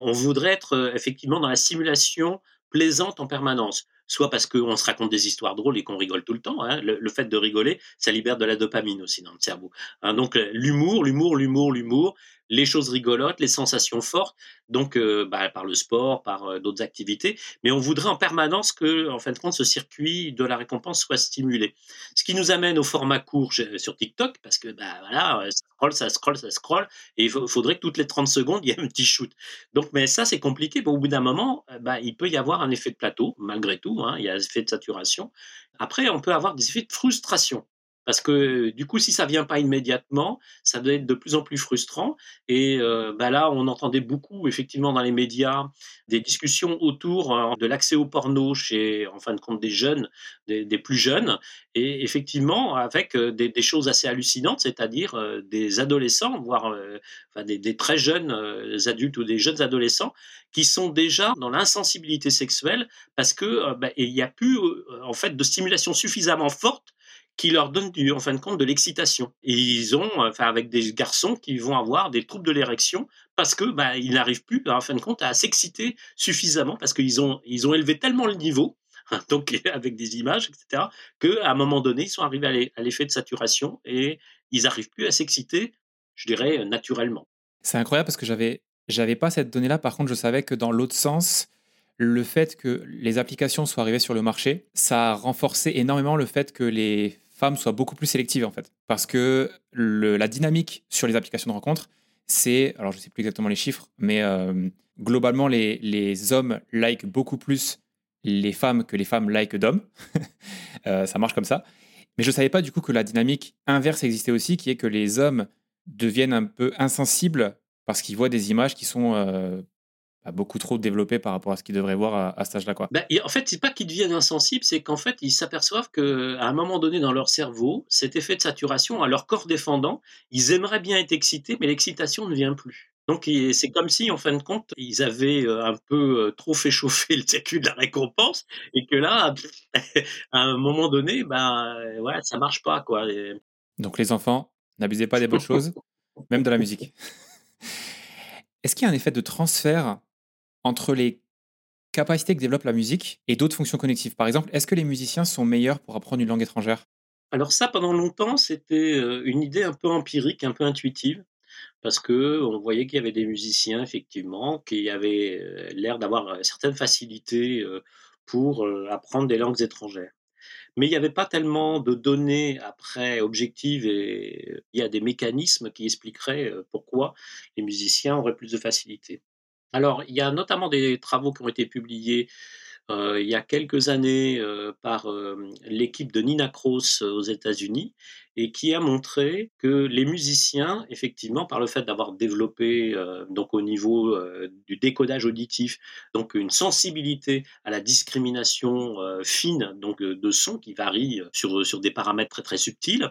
On voudrait être euh, effectivement dans la simulation plaisante en permanence soit parce qu'on se raconte des histoires drôles et qu'on rigole tout le temps. Hein. Le, fait de rigoler, ça libère de la dopamine aussi dans le cerveau. Hein. donc euh, l'humour, l'humour, l'humour, l'humour, les choses rigolotes, les sensations fortes, donc euh, bah, par le sport, par euh, d'autres activités. Mais on voudrait en permanence que, en fin de compte, ce circuit de la récompense soit stimulé. Ce qui nous amène au format court sur TikTok, parce que bah, voilà, ça scroll, ça scroll, ça scroll, et il faudrait que toutes les 30 secondes, il y ait un petit shoot. Donc, mais ça, c'est compliqué. Au bout d'un moment, bah, il peut y avoir un effet de plateau, malgré tout. Hein, il y a un effet de saturation. Après, on peut avoir des effets de frustration. Parce que du coup, si ça vient pas immédiatement, ça doit être de plus en plus frustrant. Et euh, bah là, on entendait beaucoup, effectivement, dans les médias, des discussions autour euh, de l'accès au porno chez, en fin de compte, des jeunes, des, plus jeunes. Et effectivement, avec euh, des, choses assez hallucinantes, c'est-à-dire des adolescents, voire des, très jeunes adultes ou des jeunes adolescents, qui sont déjà dans l'insensibilité sexuelle parce que bah, il n'y a plus en fait de stimulation suffisamment forte qui leur donne en fin de compte de l'excitation. Et ils ont, enfin, avec des garçons qui vont avoir des troubles de l'érection parce que bah, ils n'arrivent plus, en fin de compte, à s'exciter suffisamment parce qu'ils ont, ils ont élevé tellement le niveau, donc avec des images, etc., qu'à un moment donné, ils sont arrivés à l'effet de saturation et ils n'arrivent plus à s'exciter, je dirais, naturellement. C'est incroyable parce que j'avais, j'avais pas cette donnée-là. Par contre, je savais que dans l'autre sens, le fait que les applications soient arrivées sur le marché, ça a renforcé énormément le fait que les femmes soient beaucoup plus sélectives en fait. Parce que la dynamique sur les applications de rencontres, c'est, alors je sais plus exactement les chiffres, mais euh, globalement les, hommes like beaucoup plus les femmes que les femmes like d'hommes. Euh, ça marche comme ça. Mais je savais pas du coup que la dynamique inverse existait aussi, qui est que les hommes deviennent un peu insensibles parce qu'ils voient des images qui sont euh, beaucoup trop développé par rapport à ce qu'ils devraient voir à, à cet âge-là. Quoi. Ben, en fait, c'est pas qu'ils deviennent insensibles, c'est qu'en fait, ils s'aperçoivent qu'à un moment donné dans leur cerveau, cet effet de saturation, à leur corps défendant, ils aimeraient bien être excités, mais l'excitation ne vient plus. Donc c'est comme si, en fin de compte, ils avaient euh, un peu euh, trop fait chauffer le circuit de la récompense et que là, à un moment donné, ben ouais, ça marche pas quoi. Donc les enfants, n'abusez pas des bonnes choses, même de la musique. Est-ce qu'il y a un effet de transfert entre les capacités que développe la musique et d'autres fonctions cognitives Par exemple, est-ce que les musiciens sont meilleurs pour apprendre une langue étrangère? Alors ça, pendant longtemps, c'était, heu, une idée un peu empirique, un peu intuitive, parce qu'on voyait qu'il y avait des musiciens effectivement qui avaient, heu, l'air d'avoir, certaines facilités, pour, apprendre des langues étrangères. Mais il n'y avait pas tellement de données après objectives et il y a des mécanismes qui expliqueraient, pourquoi les musiciens auraient plus de facilité. Alors, il y a notamment des travaux qui ont été publiés heu, il y a quelques années, heu, par, hem, l'équipe de Nina Kross, heu, aux États-Unis et qui a montré que les musiciens, effectivement, par le fait d'avoir développé, donc au niveau, du décodage auditif, donc une sensibilité à la discrimination, fine, donc de sons qui varient, sur, des paramètres très, subtils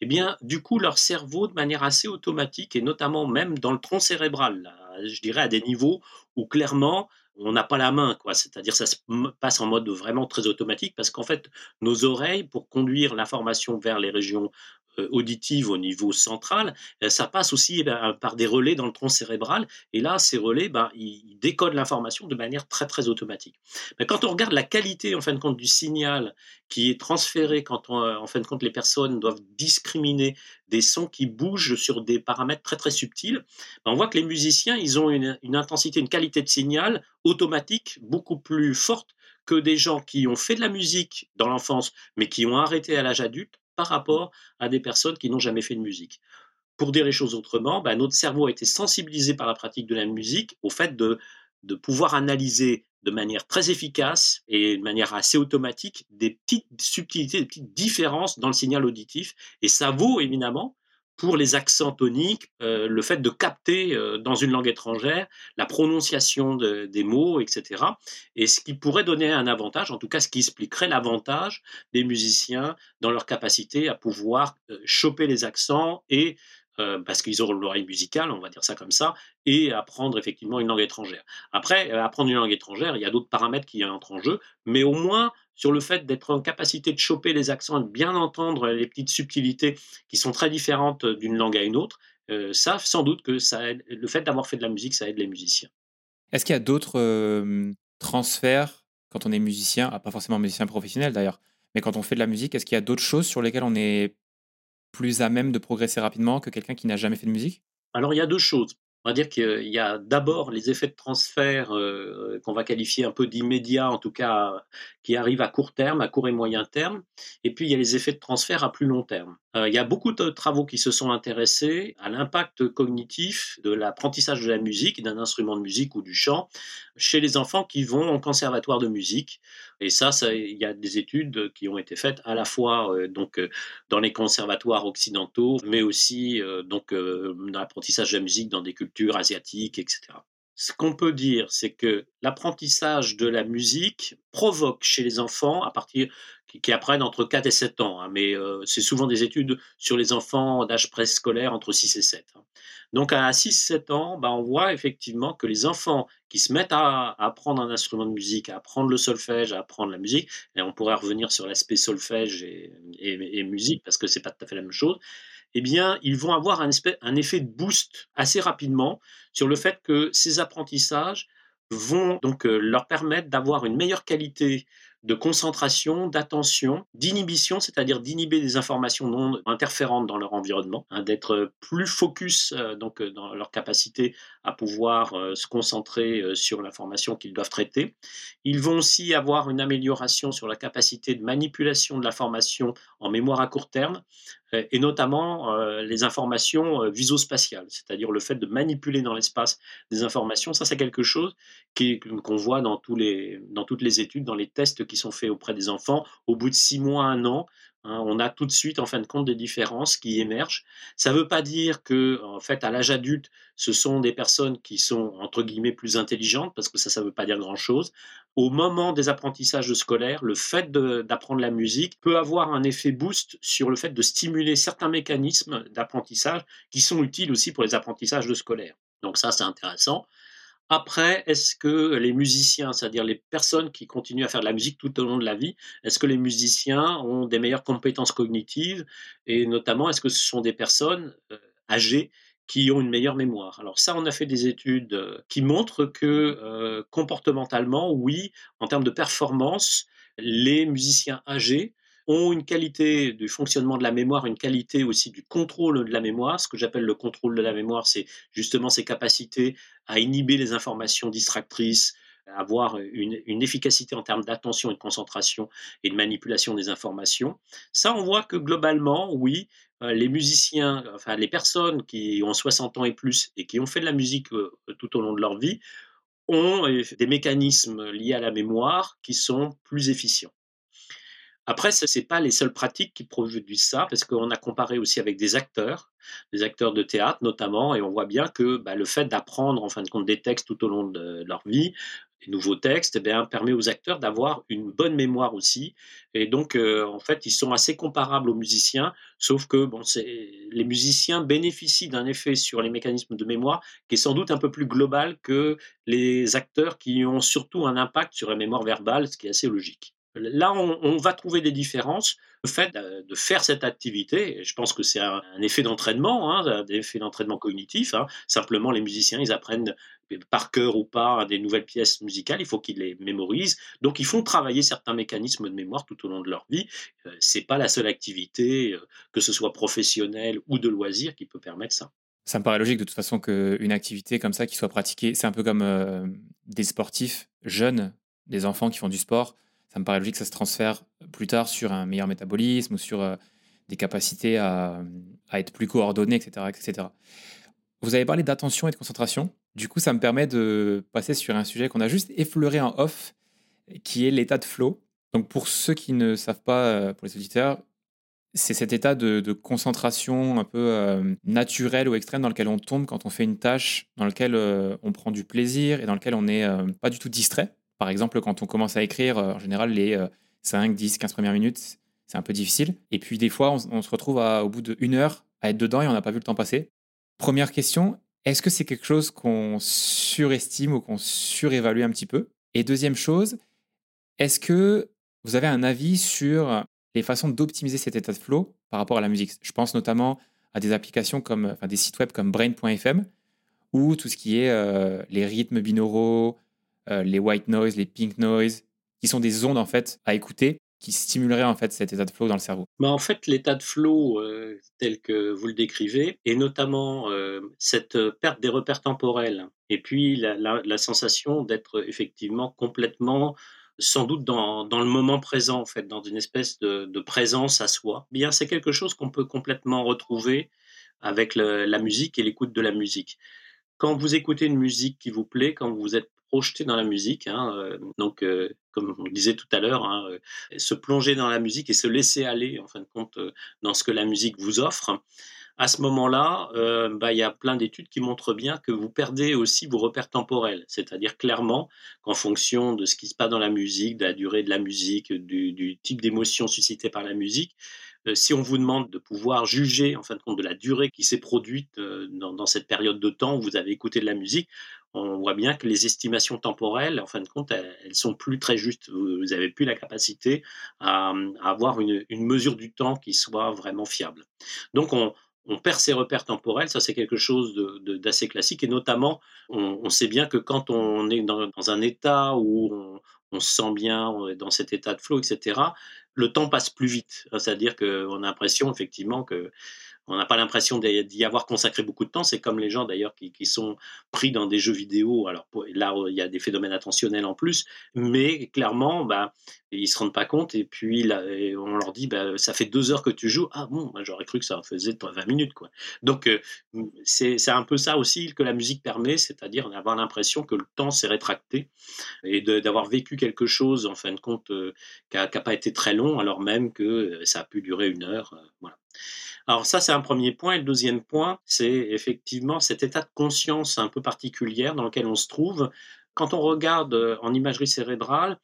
et bien, du coup, leur cerveau, de manière assez automatique et notamment même dans le tronc cérébral, je dirais à des niveaux où clairement on n'a pas la main, quoi. C'est-à-dire ça se passe en mode vraiment très automatique parce qu'en fait, nos oreilles, pour conduire l'information vers les régions euh, auditives au niveau central, euh, ça passe aussi eh ben, par des relais dans le tronc cérébral. Et là, ces relais, ben, ils décodent l'information de manière très très automatique. Mais quand on regarde la qualité, en fin de compte, du signal qui est transféré quand, on, en fin de compte, les personnes doivent discriminer des sons qui bougent sur des paramètres très très subtils, ben, on voit que les musiciens, ils ont une intensité, une qualité de signal automatique beaucoup plus forte que des gens qui ont fait de la musique dans l'enfance, mais qui ont arrêté à l'âge adulte par rapport à des personnes qui n'ont jamais fait de musique. Pour dire les choses autrement, ben, notre cerveau a été sensibilisé par la pratique de la musique au fait de, de pouvoir analyser de manière très efficace et de manière assez automatique des petites subtilités, des petites différences dans le signal auditif. Et ça vaut évidemment pour les accents toniques, euh, le fait de capter euh, dans une langue étrangère la prononciation de, des mots, etc. Et ce qui pourrait donner un avantage, en tout cas ce qui expliquerait l'avantage des musiciens dans leur capacité à pouvoir euh, choper les accents et parce qu'ils auront l'oreille musicale, on va dire ça comme ça, et apprendre effectivement une langue étrangère. Après, apprendre une langue étrangère, il y a d'autres paramètres qui entrent en jeu, mais au moins sur le fait d'être en capacité de choper les accents, de bien entendre les petites subtilités qui sont très différentes d'une langue à une autre, euh, ça, sans doute que ça aide, le fait d'avoir fait de la musique, ça aide les musiciens. Est-ce qu'il y a d'autres transferts quand on est musicien, ah, pas forcément musicien professionnel d'ailleurs, mais quand on fait de la musique, est-ce qu'il y a d'autres choses sur lesquelles on est plus à même de progresser rapidement que quelqu'un qui n'a jamais fait de musique? Alors il y a deux choses. On va dire qu'il y a d'abord les effets de transfert euh, qu'on va qualifier un peu d'immédiats, en tout cas qui arrivent à court terme, à court et moyen terme. Et puis il y a les effets de transfert à plus long terme. Euh, il y a beaucoup de travaux qui se sont intéressés à l'impact cognitif de l'apprentissage de la musique, d'un instrument de musique ou du chant, chez les enfants qui vont en conservatoire de musique. Et ça, il y a des études qui ont été faites à la fois euh, donc euh, dans les conservatoires occidentaux, mais aussi donc dans l'apprentissage de la musique dans des cultures asiatiques, etc. Ce qu'on peut dire, c'est que l'apprentissage de la musique provoque chez les enfants, à partir qui, apprennent entre 4 et 7 ans, hein, mais euh, c'est souvent des études sur les enfants d'âge préscolaire entre 6 et 7. Hein. Donc à 6-7 ans, bah, on voit effectivement que les enfants qui se mettent à, apprendre un instrument de musique, à apprendre le solfège, à apprendre la musique, et on pourrait revenir sur l'aspect solfège et, musique, parce que c'est pas tout à fait la même chose, eh bien, ils vont avoir un, un effet de boost assez rapidement sur le fait que ces apprentissages vont donc euh, leur permettre d'avoir une meilleure qualité de concentration, d'attention, d'inhibition, c'est-à-dire d'inhiber des informations non interférentes dans leur environnement, hein, d'être plus focus euh, donc euh, dans leur capacité à pouvoir se concentrer sur l'information qu'ils doivent traiter. Ils vont aussi avoir une amélioration sur la capacité de manipulation de l'information en mémoire à court terme, euh, et notamment euh, les informations euh, visospatiales, c'est-à-dire le fait de manipuler dans l'espace des informations. Ça, c'est quelque chose qu'on voit dans toutes les études, dans les tests qui sont faits auprès des enfants. Au bout de six mois, un an, Hein, on a tout de suite, en fin de compte, des différences qui émergent. Ça ne veut pas dire que, en fait, à l'âge adulte, ce sont des personnes qui sont entre guillemets plus intelligentes, parce que ça, ça ne veut pas dire grand-chose. Au moment des apprentissages scolaires, le fait d'apprendre la musique peut avoir un effet boost sur le fait de stimuler certains mécanismes d'apprentissage qui sont utiles aussi pour les apprentissages de scolaire. Donc ça, c'est intéressant. Après, est-ce que les musiciens, c'est-à-dire les personnes qui continuent à faire de la musique tout au long de la vie, est-ce que les musiciens ont des meilleures compétences cognitives et notamment est-ce que ce sont des personnes euh, âgées qui ont une meilleure mémoire? Alors ça, on a fait des études euh, qui montrent que euh, comportementalement, oui, en termes de performance, les musiciens âgés ont une qualité du fonctionnement de la mémoire, une qualité aussi du contrôle de la mémoire. Ce que j'appelle le contrôle de la mémoire, c'est justement ces capacités à inhiber les informations distractrices, avoir une, une, efficacité en termes d'attention et de concentration et de manipulation des informations. Ça, on voit que globalement, oui, euh, les musiciens, enfin les personnes qui ont 60 ans et plus et qui ont fait de la musique euh, tout au long de leur vie, ont euh, des mécanismes liés à la mémoire qui sont plus efficients. Après, ce n'est pas les seules pratiques qui produisent ça, parce qu'on a comparé aussi avec des acteurs, des acteurs de théâtre notamment, et on voit bien que bah, le fait d'apprendre en fin de compte des textes tout au long de leur vie, des nouveaux textes, eh permet aux acteurs d'avoir une bonne mémoire aussi. Et donc, euh, en fait, ils sont assez comparables aux musiciens, sauf que bon, les musiciens bénéficient d'un effet sur les mécanismes de mémoire qui est sans doute un peu plus global que les acteurs qui ont surtout un impact sur la mémoire verbale, ce qui est assez logique. Là, on, va trouver des différences. Le fait de, faire cette activité, je pense que c'est un, effet d'entraînement, hein, un effet d'entraînement cognitif. Hein. Simplement, les musiciens, ils apprennent par cœur ou pas des nouvelles pièces musicales, il faut qu'ils les mémorisent. Donc, ils font travailler certains mécanismes de mémoire tout au long de leur vie. Ce euh, c'est pas la seule activité, euh, que ce soit professionnelle ou de loisir, qui peut permettre ça. Ça me paraît logique de toute façon qu'une activité comme ça qui soit pratiquée, c'est un peu comme euh, des sportifs jeunes, des enfants qui font du sport ça me paraît logique que ça se transfère plus tard sur un meilleur métabolisme ou sur euh, des capacités à, être plus coordonné, etc., etc. Vous avez parlé d'attention et de concentration. Du coup, ça me permet de passer sur un sujet qu'on a juste effleuré en off, qui est l'état de flow. Donc, pour ceux qui ne savent pas, euh, pour les auditeurs, c'est cet état de, concentration un peu euh, naturel ou extrême dans lequel on tombe quand on fait une tâche dans lequel on prend du plaisir et dans lequel on n'est pas du tout distrait. Par exemple, quand on commence à écrire, euh, en général, les 5, 10, 15 premières minutes, c'est un peu difficile. Et puis, des fois, on, se retrouve au bout d'une heure à être dedans et on n'a pas vu le temps passer. Première question, est-ce que c'est quelque chose qu'on surestime ou qu'on surévalue un petit peu? Et deuxième chose, est-ce que vous avez un avis sur les façons d'optimiser cet état de flow par rapport à la musique? Je pense notamment à des applications comme, enfin, des sites web comme Brain.fm ou tout ce qui est euh, les rythmes binauraux, euh, les white noise, les pink noise, qui sont des ondes en fait à écouter qui stimuleraient en fait cet état de flow dans le cerveau Mais En fait, l'état de flow euh, tel que vous le décrivez, et notamment euh, cette perte des repères temporels, et puis la, sensation d'être effectivement complètement, sans doute dans, dans, le moment présent, en fait, dans une espèce de, de présence à soi, eh bien c'est quelque chose qu'on peut complètement retrouver avec la musique et l'écoute de la musique. Quand vous écoutez une musique qui vous plaît, quand vous êtes projeter dans la musique. Hein, euh, donc, euh, comme on disait tout à l'heure, hein, euh, se plonger dans la musique et se laisser aller, en fin de compte, dans ce que la musique vous offre. À ce moment-là, bah, il y a plein d'études qui montrent bien que vous perdez aussi vos repères temporels. C'est-à-dire clairement qu'en fonction de ce qui se passe dans la musique, de la durée de la musique, du, type d'émotion suscitée par la musique, si on vous demande de pouvoir juger en fin de compte de la durée qui s'est produite dans, dans, cette période de temps où vous avez écouté de la musique, on voit bien que les estimations temporelles, en fin de compte, elles, sont plus très justes. Vous n'avez plus la capacité à, avoir une, mesure du temps qui soit vraiment fiable. Donc, on, perd ses repères temporels, ça c'est quelque chose d'assez classique, et notamment, on, sait bien que quand on est dans, un état où on, on, se sent bien, on est dans cet état de flow, etc., le temps passe plus vite. C'est-à-dire qu'on a l'impression effectivement que on n'a pas l'impression d'y avoir consacré beaucoup de temps. C'est comme les gens d'ailleurs qui, sont pris dans des jeux vidéo. Alors là, il y a des phénomènes attentionnels en plus, mais clairement, bah, ils se rendent pas compte. Et puis on leur dit, bah, ça fait deux heures que tu joues. Ah bon, j'aurais cru que ça faisait 20 minutes. Quoi. Donc euh, c'est un peu ça aussi que la musique permet, c'est-à-dire d'avoir l'impression que le temps s'est rétracté et d'avoir vécu quelque chose en fin de compte euh, qui n'a pas été très long, alors même que euh, ça a pu durer une heure. voilà. Alors ça, c'est un premier point. Et le deuxième point, c'est effectivement cet état de conscience un peu particulière dans lequel on se trouve. Quand on regarde euh, en imagerie cérébrale,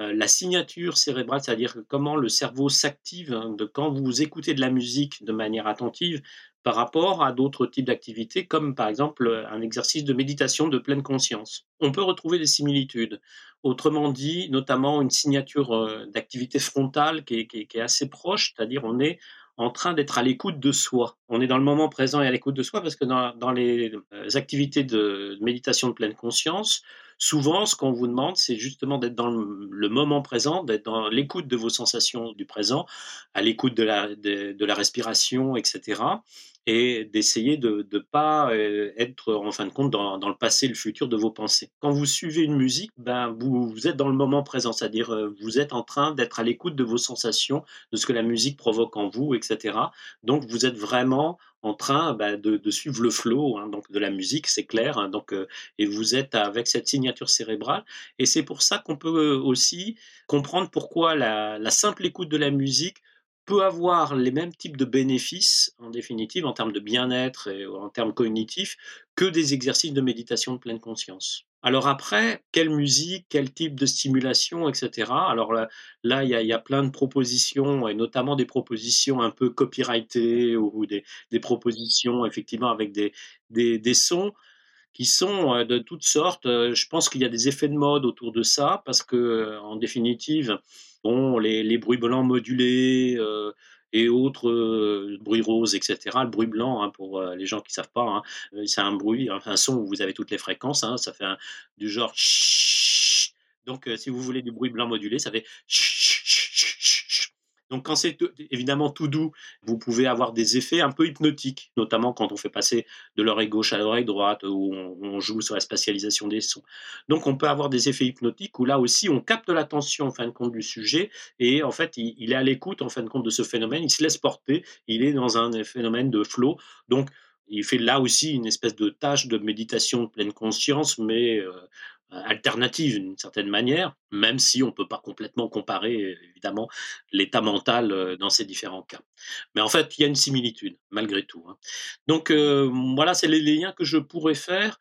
euh, la signature cérébrale, c'est-à-dire comment le cerveau s'active hein, de quand vous écoutez de la musique de manière attentive par rapport à d'autres types d'activités, comme par exemple un exercice de méditation de pleine conscience. On peut retrouver des similitudes. Autrement dit, notamment une signature euh, d'activité frontale qui est assez proche, c'est-à-dire on est en train d'être à l'écoute de soi. On est dans le moment présent et à l'écoute de soi parce que dans, les euh, activités de méditation de pleine conscience, souvent, ce qu'on vous demande, c'est justement d'être dans le, moment présent, d'être dans l'écoute de vos sensations du présent, à l'écoute de la respiration, etc et d'essayer de ne pas euh, être en fin de compte dans, dans, le passé, le futur de vos pensées. Quand vous suivez une musique, ben, vous, vous êtes dans le moment présent, c'est-à-dire euh, vous êtes en train d'être à l'écoute de vos sensations, de ce que la musique provoque en vous, etc. Donc vous êtes vraiment en train ben, de, de, suivre le flow hein, donc de la musique, c'est clair. Hein, donc, euh, et vous êtes avec cette signature cérébrale. Et c'est pour ça qu'on peut aussi comprendre pourquoi la, la simple écoute de la musique peut avoir les mêmes types de bénéfices, en définitive, en termes de bien-être et en termes cognitifs, que des exercices de méditation de pleine conscience. Alors après, quelle musique, quel type de stimulation, etc. Alors là, il, y a, plein de propositions, et notamment des propositions un peu copyrightées ou des, propositions effectivement avec des, des, sons qui sont euh, de toutes sortes. Euh, je pense qu'il y a des effets de mode autour de ça, parce que, en définitive, bon, les, bruits blancs modulés euh, et autres euh, bruits roses, etc. Le bruit blanc, hein, pour euh, les gens qui ne savent pas, hein, c'est un bruit, un son où vous avez toutes les fréquences, hein, ça fait du genre donc, si vous voulez du bruit blanc modulé, ça fait donc quand c'est évidemment tout doux, vous pouvez avoir des effets un peu hypnotiques, notamment quand on fait passer de l'oreille gauche à l'oreille droite, où on, joue sur la spatialisation des sons. Donc on peut avoir des effets hypnotiques où là aussi on capte l'attention en fin de compte du sujet et en fait il, il est à l'écoute en fin de compte de ce phénomène, il se laisse porter, il est dans un phénomène de flow. Donc il fait là aussi une espèce de tâche de méditation de pleine conscience, mais euh, alternative d'une certaine manière, même si on ne peut pas complètement comparer évidemment l'état mental euh, dans ces différents cas. Mais en fait, il y a une similitude malgré tout. Hein. Donc euh, voilà, c'est les liens que je pourrais faire.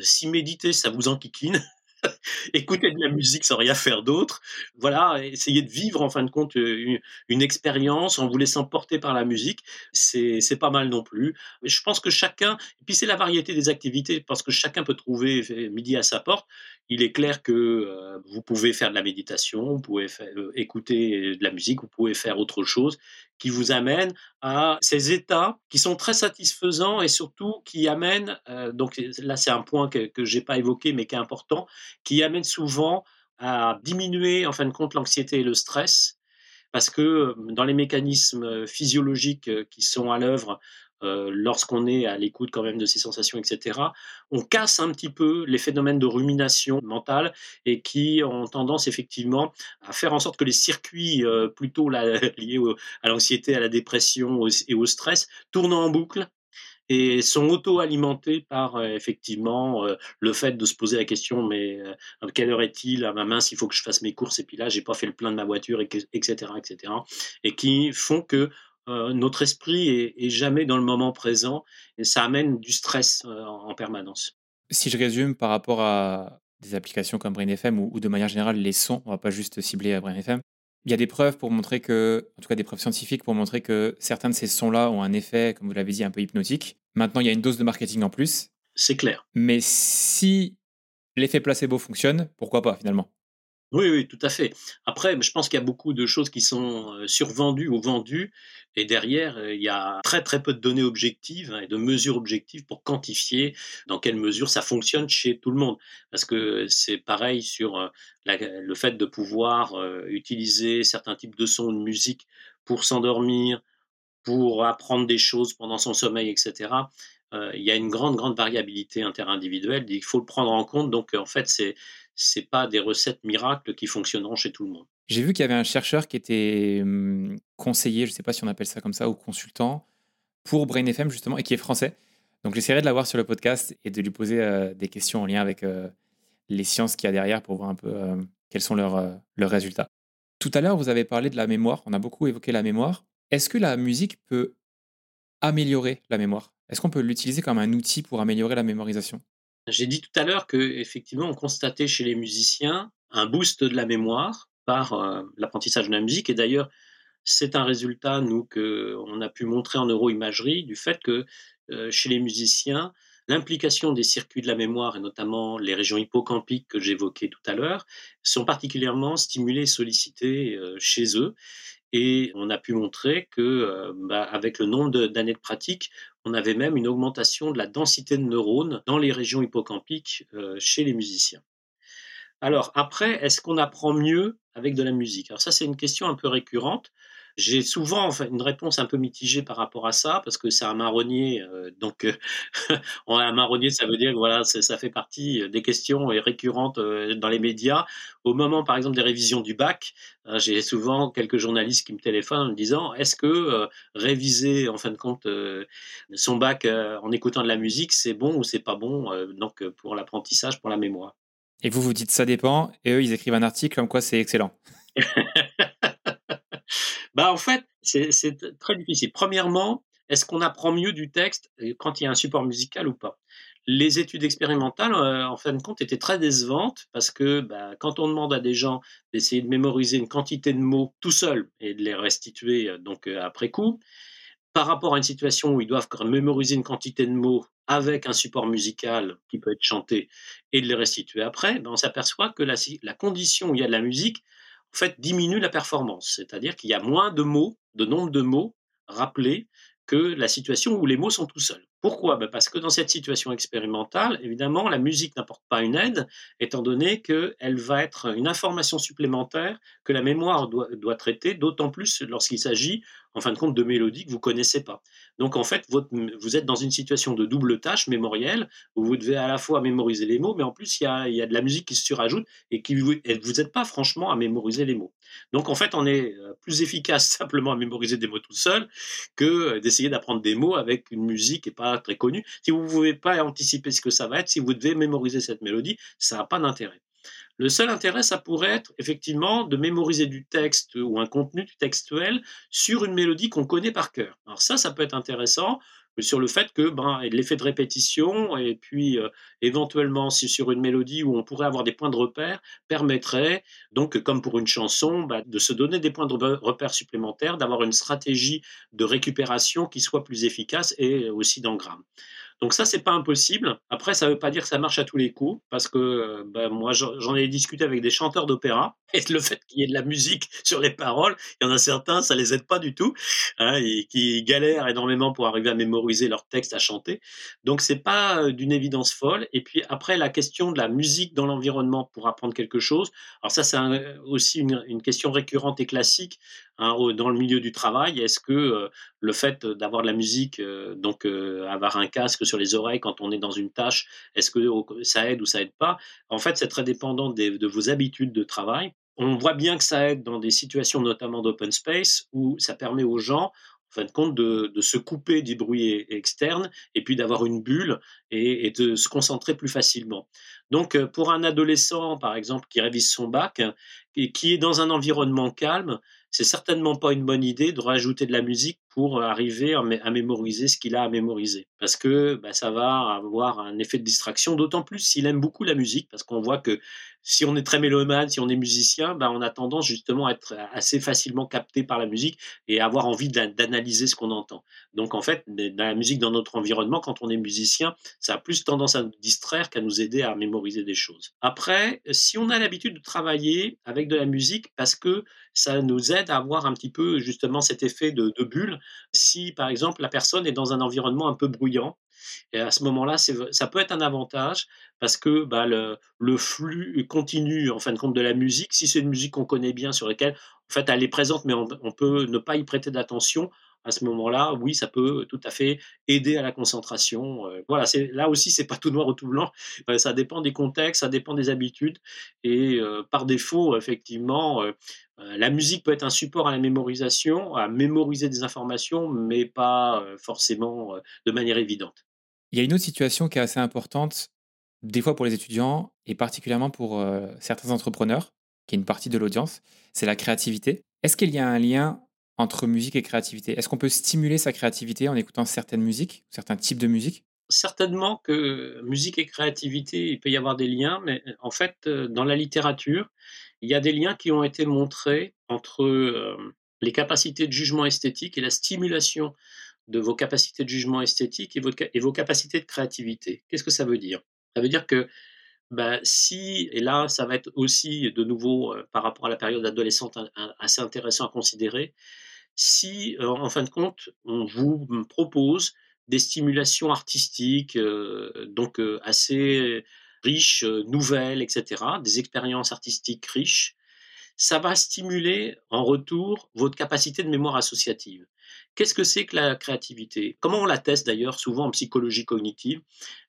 Si méditer, ça vous enquiquine, écouter de la musique sans rien faire d'autre. Voilà, essayer de vivre en fin de compte une, expérience en vous laissant porter par la musique, c'est pas mal non plus. Je pense que chacun, et puis c'est la variété des activités, parce que chacun peut trouver midi à sa porte. Il est clair que euh, vous pouvez faire de la méditation, vous pouvez euh, écouter de la musique, vous pouvez faire autre chose qui vous amène à ces états qui sont très satisfaisants et surtout qui amènent, euh, donc là c'est un point que, je n'ai pas évoqué mais qui est important, qui amène souvent à diminuer en fin de compte l'anxiété et le stress, parce que dans les mécanismes physiologiques qui sont à l'œuvre euh, lorsqu'on est à l'écoute quand même de ces sensations, etc., on casse un petit peu les phénomènes de rumination mentale et qui ont tendance effectivement à faire en sorte que les circuits euh, plutôt liés à l'anxiété, à la dépression et au stress tournent en boucle et sont auto-alimentés par euh, effectivement le fait de se poser la question mais quelle heure est-il? À ma main s'il faut que je fasse mes courses et puis là j'ai pas fait le plein de ma voiture etc etc et qui font que euh, notre esprit est, jamais dans le moment présent et ça amène du stress euh, en permanence. Si je résume par rapport à des applications comme BrainFM ou, ou de manière générale les sons, on va pas juste cibler à BrainFM, il y a des preuves pour montrer que, en tout cas des preuves scientifiques pour montrer que certains de ces sons-là ont un effet, comme vous l'avez dit, un peu hypnotique. Maintenant, il y a une dose de marketing en plus. C'est clair. Mais si l'effet placebo fonctionne, pourquoi pas finalement? Oui, oui, tout à fait. Après, je pense qu'il y a beaucoup de choses qui sont euh, survendues ou vendues, et derrière, euh, il y a très très peu de données objectives hein, et de mesures objectives pour quantifier dans quelle mesure ça fonctionne chez tout le monde. Parce que c'est pareil sur euh, le fait de pouvoir utiliser certains types de sons, de musique pour s'endormir, pour apprendre des choses pendant son sommeil, etc. il y a une grande grande variabilité interindividuelle. Il faut le prendre en compte. Donc en fait, c'est c'est pas des recettes miracles qui fonctionneront chez tout le monde. J'ai vu qu'il y avait un chercheur qui était hum, conseiller, je ne sais pas si on appelle ça comme ça, ou consultant pour Brain FM justement, et qui est français. Donc j'essaierai de l'avoir sur le podcast et de lui poser euh, des questions en lien avec euh, les sciences qu'il y a derrière pour voir un peu euh, quels sont leurs, leurs résultats. Tout à l'heure, vous avez parlé de la mémoire, on a beaucoup évoqué la mémoire. Est-ce que la musique peut améliorer la mémoire? Est-ce qu'on peut l'utiliser comme un outil pour améliorer la mémorisation? J'ai dit tout à l'heure qu'effectivement, on constatait chez les musiciens un boost de la mémoire par euh, l'apprentissage de la musique. Et d'ailleurs, c'est un résultat, nous, qu'on a pu montrer en neuroimagerie, du fait que euh, chez les musiciens, l'implication des circuits de la mémoire, et notamment les régions hippocampiques que j'évoquais tout à l'heure, sont particulièrement stimulées et sollicitées euh, chez eux. Et on a pu montrer que, bah, avec le nombre d'années de pratique, on avait même une augmentation de la densité de neurones dans les régions hippocampiques, chez les musiciens. Alors après, est-ce qu'on apprend mieux avec de la musique? Alors ça, c'est une question un peu récurrente. J'ai souvent, une réponse un peu mitigée par rapport à ça, parce que c'est un marronnier, heu, donc heu, un marronnier, ça veut dire que voilà, ça fait partie, euh, des questions, heu, récurrentes, heu, dans les médias. Au moment, par exemple, des révisions du bac, j'ai souvent quelques journalistes qui me téléphonent en me disant: «Est-ce que, réviser, en fin de compte, son bac, en écoutant de la musique, c'est bon ou c'est pas bon, donc pour l'apprentissage, pour la mémoire?» Et vous vous dites ça dépend, et eux ils écrivent un article comme quoi c'est excellent. Bah, en fait, c'est très difficile. Premièrement, est-ce qu'on apprend mieux du texte, heu, quand il y a un support musical ou pas? Les études expérimentales, heu, en fin de compte, étaient très décevantes parce que, bah, quand on demande à des gens d'essayer de mémoriser une quantité de mots tout seuls et de les restituer, heu, donc après coup, par rapport à une situation où ils doivent mémoriser une quantité de mots avec un support musical qui peut être chanté et de les restituer après, ben, on s'aperçoit que la la condition où il y a de la musique, en fait, diminue la performance. C'est-à-dire qu'il y a moins de mots, de nombre de mots rappelés que la situation où les mots sont tout seuls. Pourquoi? Bah, parce que dans cette situation expérimentale, évidemment, la musique n'apporte pas une aide, étant donné qu'elle va être une information supplémentaire que la mémoire doit traiter, d'autant plus lorsqu'il s'agit, en fin de compte, de mélodies que vous connaissez pas. Donc en fait, vous êtes dans une situation de double tâche mémorielle, où vous devez à la fois mémoriser les mots, mais en plus il y a de la musique qui se surajoute et qui vous et aide pas franchement à mémoriser les mots. Donc en fait, on est, heu, plus efficace simplement à mémoriser des mots tout seul que, heu, d'essayer d'apprendre des mots avec une musique qui est très connue. Si vous ne pouvez pas anticiper ce que ça va être, si vous devez mémoriser cette mélodie, ça a pas d'intérêt. Le seul intérêt, ça pourrait être effectivement de mémoriser du texte ou un contenu textuel sur une mélodie qu'on connaît par cœur. Alors ça, ça peut être intéressant sur le fait que ben, l'effet de répétition et puis euh, éventuellement si sur une mélodie où on pourrait avoir des points de repère permettrait donc comme pour une chanson bah, de se donner des points de repère supplémentaires, d'avoir une stratégie de récupération qui soit plus efficace et aussi d'engramme. Donc ça, c'est pas impossible. Après, ça veut pas dire que ça marche à tous les coups, parce que euh, bah, moi, j'en ai discuté avec des chanteurs d'opéra, et le fait qu'il y ait de la musique sur les paroles, il y en a certains, ça les aide pas du tout, hein, et qui galèrent énormément pour arriver à mémoriser leur texte à chanter. Donc c'est pas euh, d'une évidence folle. Et puis après, la question de la musique dans l'environnement pour apprendre quelque chose. Alors ça, c'est aussi une, une, question récurrente et classique hein, dans le milieu du travail. Est-ce que euh, le fait d'avoir de la musique, euh, donc euh, avoir un casque sur les oreilles quand on est dans une tâche, est-ce que ça aide ou ça aide pas? En fait, c'est très dépendant de vos habitudes de travail. On voit bien que ça aide dans des situations notamment d'open space où ça permet aux gens en fin de compte, de, se couper du bruit externe et puis d'avoir une bulle et, et, de se concentrer plus facilement. Donc, euh, pour un adolescent, par exemple, qui révise son bac et qui est dans un environnement calme, c'est certainement pas une bonne idée de rajouter de la musique pour arriver à, mémoriser ce qu'il a à mémoriser. Parce que bah, ça va avoir un effet de distraction, d'autant plus s'il aime beaucoup la musique, parce qu'on voit que si on est très mélomane, si on est musicien, bah, on a tendance justement à être assez facilement capté par la musique et avoir envie d'analyser ce qu'on entend. Donc en fait, la musique dans notre environnement, quand on est musicien, ça a plus tendance à nous distraire qu'à nous aider à mémoriser des choses. Après, si on a l'habitude de travailler avec de la musique, parce que ça nous aide à avoir un petit peu justement cet effet de bulle, si par exemple la personne est dans un environnement un peu bruyant, et à ce moment-là, ça peut être un avantage parce que bah, le, flux continu, en fin de compte, de la musique, si c'est une musique qu'on connaît bien, sur laquelle, en fait, elle est présente, mais on, on peut ne pas y prêter d'attention, à ce moment-là, oui, ça peut tout à fait aider à la concentration. Euh, voilà, là aussi, c'est pas tout noir ou tout blanc. Euh, ça dépend des contextes, ça dépend des habitudes, et euh, par défaut, effectivement, la musique peut être un support à la mémorisation, à mémoriser des informations, mais pas forcément de manière évidente. Il y a une autre situation qui est assez importante, des fois pour les étudiants et particulièrement pour certains entrepreneurs, qui est une partie de l'audience, c'est la créativité. Est-ce qu'il y a un lien entre musique et créativité Est-ce qu'on peut stimuler sa créativité en écoutant certaines musiques, certains types de musique? Certainement que musique et créativité, il peut y avoir des liens, mais en fait, dans la littérature, il y a des liens qui ont été montrés entre les capacités de jugement esthétique et la stimulation de vos capacités de jugement esthétique et vos, capacités de créativité. Qu'est-ce que ça veut dire? Ça veut dire que Bah, si et là, ça va être aussi de nouveau, par rapport à la période adolescente assez intéressant à considérer. Si, heu, en fin de compte, on vous, propose des stimulations artistiques, heu, donc heu, assez riches, nouvelles et cetera, des expériences artistiques riches, ça va stimuler en retour votre capacité de mémoire associative. Qu'est-ce que c'est que la créativité? Comment on la teste d'ailleurs souvent en psychologie cognitive?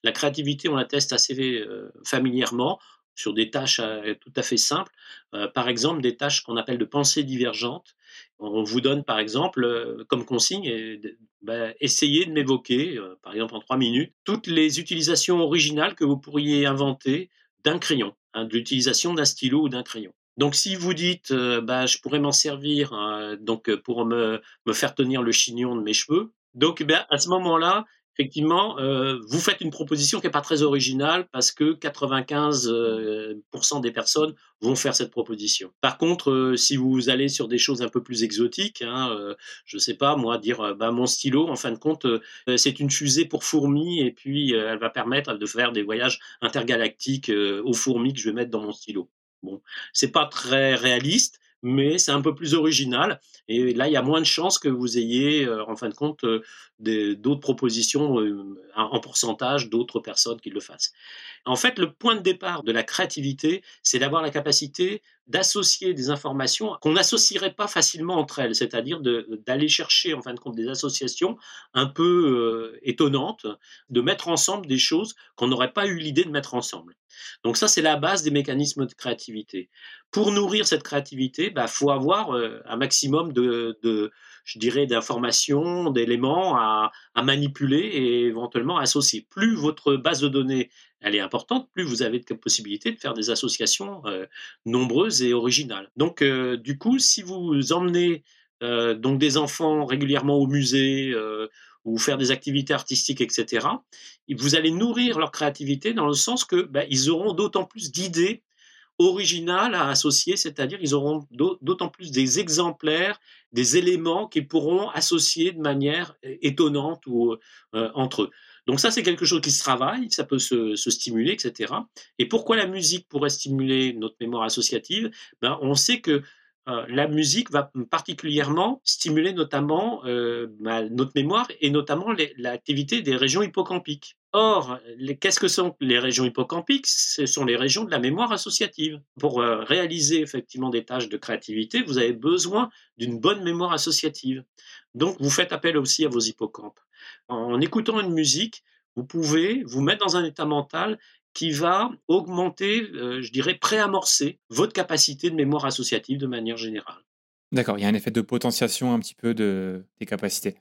La créativité, on la teste assez euh, familièrement sur des tâches euh, tout à fait simples. Euh, par exemple, des tâches qu'on appelle de pensée divergente. On vous donne par exemple euh, comme consigne, bah, essayez de m'évoquer, par exemple en trois minutes, toutes les utilisations originales que vous pourriez inventer d'un crayon, hein, de l'utilisation d'un stylo ou d'un crayon. Donc si vous dites, bah, je pourrais m'en servir, heu, donc pour me me faire tenir le chignon de mes cheveux, donc eh à ce moment-là, effectivement, heu, vous faites une proposition qui est pas très originale parce que 95, heu, des personnes vont faire cette proposition. Par contre, heu, si vous allez sur des choses un peu plus exotiques, hein, je sais pas moi, dire, bah, mon stylo en fin de compte, c'est une fusée pour fourmis et puis, elle va permettre de faire des voyages intergalactiques, aux fourmis que je vais mettre dans mon stylo. Bon, c'est pas très réaliste, mais c'est un peu plus original et là, il y a moins de chances que vous ayez, heu, en fin de compte, des d'autres propositions, heu, en pourcentage d'autres personnes qui le fassent. En fait, le point de départ de la créativité, c'est d'avoir la capacité d'associer des informations qu'on n'associerait pas facilement entre elles, c'est-à-dire d'aller chercher, en fin de compte, des associations un peu, étonnantes, de mettre ensemble des choses qu'on n'aurait pas eu l'idée de mettre ensemble. Donc ça, c'est la base des mécanismes de créativité. Pour nourrir cette créativité, il bah, faut avoir, heu, un maximum de je dirais d'informations, d'éléments à manipuler et éventuellement associer. Plus votre base de données elle est importante, plus vous avez de possibilités de faire des associations euh, nombreuses et originales. Donc, euh, du coup, si vous emmenez euh, donc des enfants régulièrement au musée euh, ou faire des activités artistiques, etc., vous allez nourrir leur créativité dans le sens que ben, ils auront d'autant plus d'idées originales à associer, c'est-à-dire ils auront d'autant plus des exemplaires, des éléments qu'ils pourront associer de manière étonnante ou euh, entre eux. Donc ça, c'est quelque chose qui se travaille, ça peut se, se, stimuler, etc. Et pourquoi la musique pourrait stimuler notre mémoire associative? Ben, On sait que euh, la musique va particulièrement stimuler notamment euh, bah, notre mémoire et notamment l'activité des régions hippocampiques. Or, qu'est-ce que sont les régions hippocampiques Ce sont les régions de la mémoire associative. Pour euh, réaliser effectivement des tâches de créativité, vous avez besoin d'une bonne mémoire associative. Donc, vous faites appel aussi à vos hippocampes. En écoutant une musique, vous pouvez vous mettre dans un état mental qui va augmenter, euh, je dirais, préamorcer votre capacité de mémoire associative de manière générale. D'accord, il y a un effet de potentiation un petit peu de tes capacités.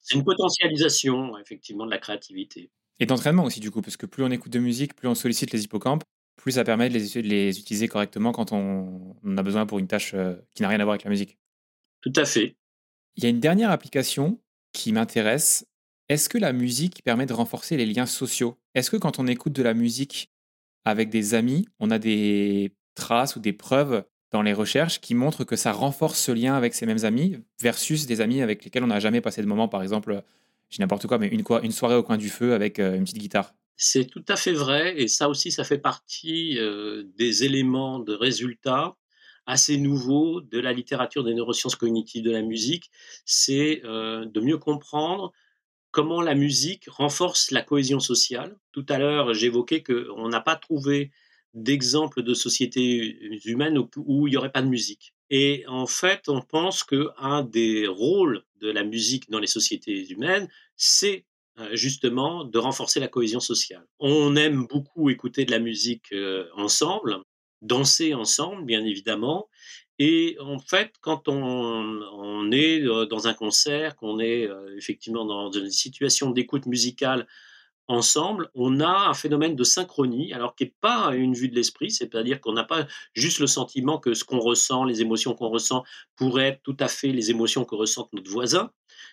C'est une potentialisation, effectivement, de la créativité. Et d'entraînement aussi, du coup, parce que plus on écoute de musique, plus on sollicite les hippocampes, plus ça permet de les, les utiliser correctement quand on, on, a besoin pour une tâche euh, qui n'a rien à voir avec la musique. Tout à fait. Il y a une dernière application qui m'intéresse. Est-ce que la musique permet de renforcer les liens sociaux? Est-ce que quand on écoute de la musique avec des amis, on a des traces ou des preuves dans les recherches qui montrent que ça renforce ce lien avec ces mêmes amis versus des amis avec lesquels on n'a jamais passé de moment, par exemple, j'ai n'importe quoi, mais une, soirée au coin du feu avec euh, une petite guitare. C'est tout à fait vrai, et ça aussi, ça fait partie euh, des éléments de résultats assez nouveaux de la littérature des neurosciences cognitives de la musique, c'est euh, de mieux comprendre comment la musique renforce la cohésion sociale. Tout à l'heure, j'évoquais qu'on n'a pas trouvé d'exemple de société humaine où, où il n'y aurait pas de musique. Et en fait, on pense qu'un des rôles de la musique dans les sociétés humaines, c'est euh, justement de renforcer la cohésion sociale. On aime beaucoup écouter de la musique euh, ensemble, danser ensemble, bien évidemment. Et en fait, quand on, est euh, dans un concert, qu'on est effectivement dans une situation d'écoute musicale ensemble, on a un phénomène de synchronie, alors qui n'est pas une vue de l'esprit, c'est-à-dire qu'on n'a pas juste le sentiment que ce qu'on ressent, les émotions qu'on ressent, pourraient être tout à fait les émotions que ressent notre voisin.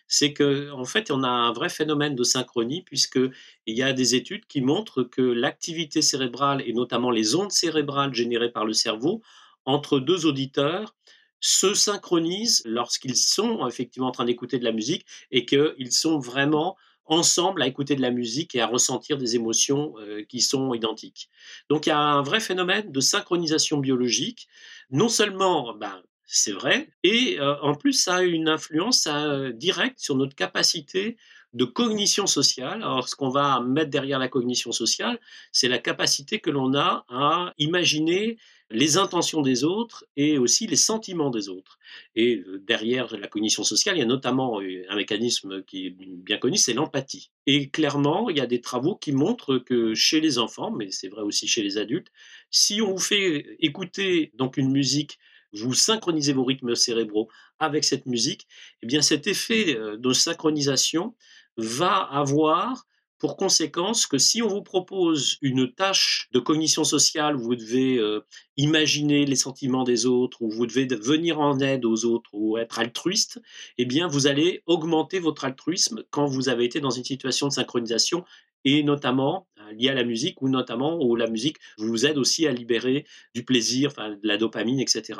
C'est qu'en en fait, on a un vrai phénomène de synchronie, puisqu'il y a des études qui montrent que l'activité cérébrale, et notamment les ondes cérébrales générées par le cerveau, entre deux auditeurs, se synchronisent lorsqu'ils sont effectivement en train d'écouter de la musique et qu'ils sont vraiment ensemble à écouter de la musique et à ressentir des émotions qui sont identiques. Donc il y a un vrai phénomène de synchronisation biologique, non seulement ben, c'est vrai, et en plus ça a une influence directe sur notre capacité de cognition sociale. Alors, ce qu'on va mettre derrière la cognition sociale, c'est la capacité que l'on a à imaginer les intentions des autres et aussi les sentiments des autres. Et euh, derrière la cognition sociale, il y a notamment euh, un mécanisme qui est bien connu, c'est l'empathie. Et clairement, il y a des travaux qui montrent que chez les enfants, mais c'est vrai aussi chez les adultes, si on vous fait écouter donc une musique vous synchronisez vos rythmes cérébraux avec cette musique, eh bien cet effet euh, de synchronisation va avoir pour conséquence que si on vous propose une tâche de cognition sociale vous devez euh, imaginer les sentiments des autres, où vous devez venir en aide aux autres ou être altruiste, eh bien vous allez augmenter votre altruisme quand vous avez été dans une situation de synchronisation et notamment euh, lié à la musique ou notamment où la musique vous aide aussi à libérer du plaisir, de la dopamine, etc.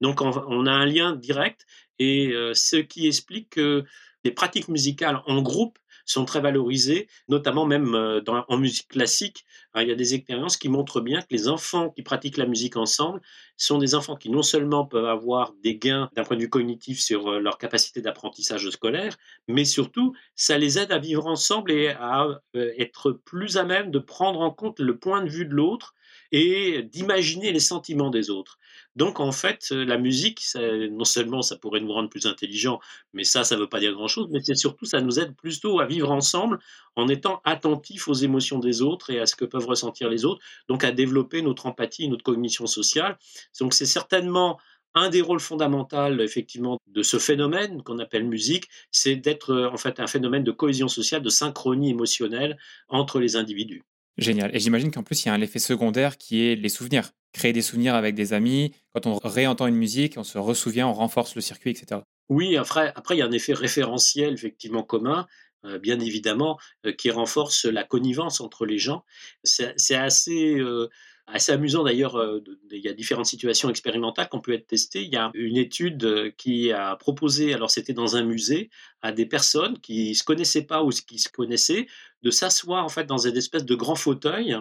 Donc on, a un lien direct et euh, ce qui explique que les pratiques musicales en groupe sont très valorisées, notamment même euh, en musique classique. Hein, il y a des expériences qui montrent bien que les enfants qui pratiquent la musique ensemble sont des enfants qui non seulement peuvent avoir des gains d'un point de vue cognitif sur euh, leur capacité d'apprentissage scolaire, mais surtout, ça les aide à vivre ensemble et à euh, être plus à même de prendre en compte le point de vue de l'autre et d'imaginer les sentiments des autres. Donc en fait, la musique, non seulement ça pourrait nous rendre plus intelligents, mais ça, ça ne veut pas dire grand-chose, mais c'est surtout, ça nous aide plutôt à vivre ensemble en étant attentifs aux émotions des autres et à ce que peuvent ressentir les autres, donc à développer notre empathie, notre cognition sociale. Donc c'est certainement un des rôles fondamentaux, effectivement, de ce phénomène qu'on appelle musique, c'est d'être en fait un phénomène de cohésion sociale, de synchronie émotionnelle entre les individus. Génial. Et j'imagine qu'en plus, il y a un effet secondaire qui est les souvenirs. Créer des souvenirs avec des amis. Quand on réentend une musique, on se ressouvient, on renforce le circuit, etc. Oui, après, après il y a un effet référentiel, effectivement, commun, euh, bien évidemment, euh, qui renforce la connivence entre les gens. C'est assez. Euh, assez amusant d'ailleurs, il y a différentes situations expérimentales qu'on peut être testées. Il y a une étude qui a proposé, alors c'était dans un musée, à des personnes qui ne se connaissaient pas ou qui se connaissaient, de s'asseoir en fait dans une espèce de grand fauteuil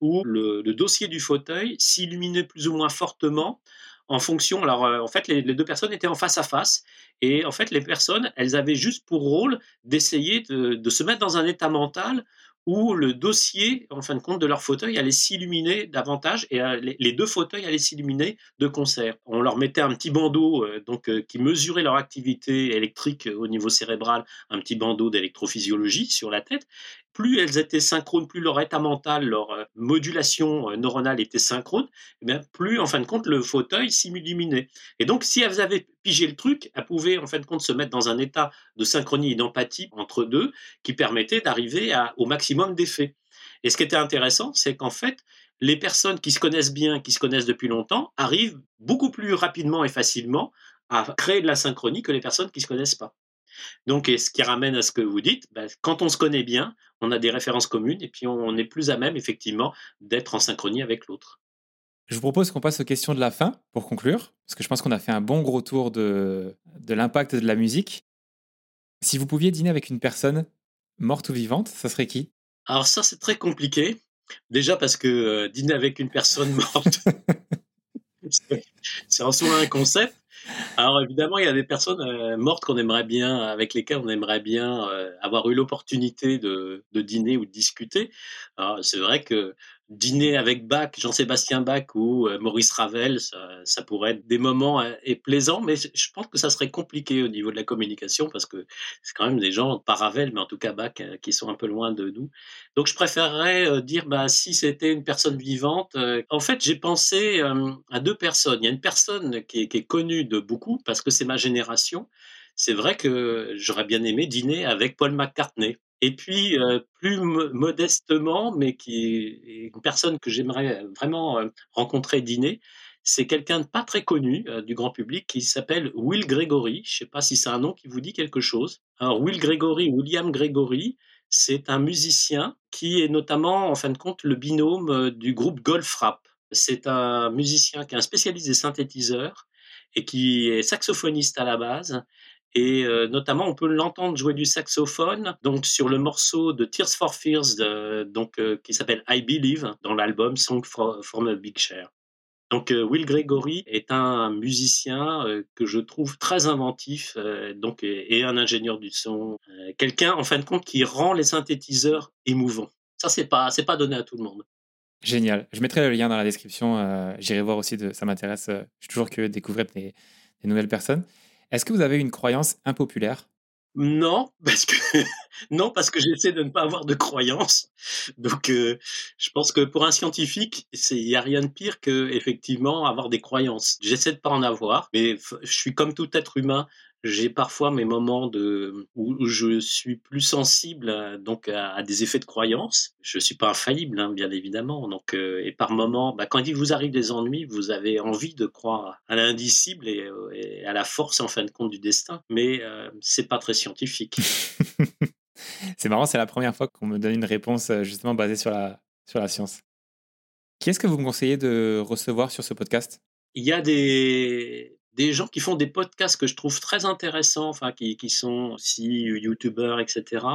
où le, dossier du fauteuil s'illuminait plus ou moins fortement en fonction. Alors, en fait, les, deux personnes étaient en face à face. Et en fait, les personnes, elles avaient juste pour rôle d'essayer de, se mettre dans un état mental où le dossier, en fin de compte, de leur fauteuil allait s'illuminer davantage et euh, les, deux fauteuils allaient s'illuminer de concert. On leur mettait un petit bandeau euh, donc, euh, qui mesurait leur activité électrique au niveau cérébral, un petit bandeau d'électrophysiologie sur la tête plus elles étaient synchrones, plus leur état mental, leur euh, modulation euh, neuronale était synchrone, eh bien, plus en fin de compte le fauteuil s'illuminait. Et donc, si elles avaient pigé le truc, elles pouvaient en fin de compte se mettre dans un état de synchronie et d'empathie entre deux qui permettait d'arriver au maximum d'effets. Et ce qui était intéressant, c'est qu'en fait, les personnes qui se connaissent bien, qui se connaissent depuis longtemps, arrivent beaucoup plus rapidement et facilement à créer de la synchronie que les personnes qui ne se connaissent pas. Donc, ce qui ramène à ce que vous dites, bah, quand on se connaît bien, on a des références communes et puis on est plus à même, effectivement, d'être en synchronie avec l'autre. Je vous propose qu'on passe aux questions de la fin pour conclure, parce que je pense qu'on a fait un bon gros tour de, de l'impact de la musique. Si vous pouviez dîner avec une personne morte ou vivante, ça serait qui? Alors ça, c'est très compliqué. Déjà parce que euh, dîner avec une personne morte, c'est en soi un concept. Alors évidemment, il y a des personnes euh, mortes qu'on aimerait bien, avec lesquelles on aimerait bien euh, avoir eu l'opportunité de, de, dîner ou de discuter. c'est vrai que dîner avec Bach, Jean-Sébastien Bach ou euh, Maurice Ravel, ça, pourrait être des moments euh, et plaisants, mais je pense que ça serait compliqué au niveau de la communication parce que c'est quand même des gens, pas Ravel, mais en tout cas Bach, euh, qui sont un peu loin de nous. Donc je préférerais dire, bah, si c'était une personne vivante, en fait j'ai pensé à deux personnes. Il y a une personne qui est connue de beaucoup parce que c'est ma génération. C'est vrai que j'aurais bien aimé dîner avec Paul McCartney. Et puis, plus modestement, mais qui est une personne que j'aimerais vraiment rencontrer, dîner, c'est quelqu'un de pas très connu du grand public qui s'appelle Will Gregory. Je ne sais pas si c'est un nom qui vous dit quelque chose. Alors, Will Gregory, William Gregory, c'est un musicien qui est notamment, en fin de compte, le binôme du groupe Goldfrapp. C'est un musicien qui est un spécialiste des synthétiseurs et qui est saxophoniste à la base Et euh, notamment, on peut l'entendre jouer du saxophone, donc sur le morceau de Tears for Fears, donc euh, qui s'appelle I Believe, dans l'album Song from a Big Chair. Donc Will Gregory est un musicien que je trouve très inventif, donc et, un ingénieur du son, quelqu'un en fin de compte qui rend les synthétiseurs émouvants. Ça c'est pas pas donné à tout le monde. Génial. Je mettrai le lien dans la description. Euh, j'irai voir aussi. Ça m'intéresse. Euh, je suis toujours curieux de découvrir des, nouvelles personnes. Est-ce que vous avez une croyance impopulaire? Non, parce que non, parce que j'essaie de ne pas avoir de croyance. Donc, euh, je pense que pour un scientifique, il n'y a rien de pire que effectivement avoir des croyances. J'essaie de pas en avoir, mais je suis comme tout être humain j'ai parfois mes moments de où je suis plus sensible à, donc à, des effets de croyance. Je suis pas infaillible, hein, bien évidemment. Donc euh, et par moments, bah, quand il vous arrive des ennuis, vous avez envie de croire à l'indicible et, et, à la force en fin de compte du destin. Mais euh, c'est pas très scientifique. c'est marrant, c'est la première fois qu'on me donne une réponse euh, justement basée sur la sur la science. Qui est-ce que vous me conseillez de recevoir sur ce podcast? Il y a des des gens qui font des podcasts que je trouve très intéressants, enfin qui, qui sont aussi youtubeurs, etc.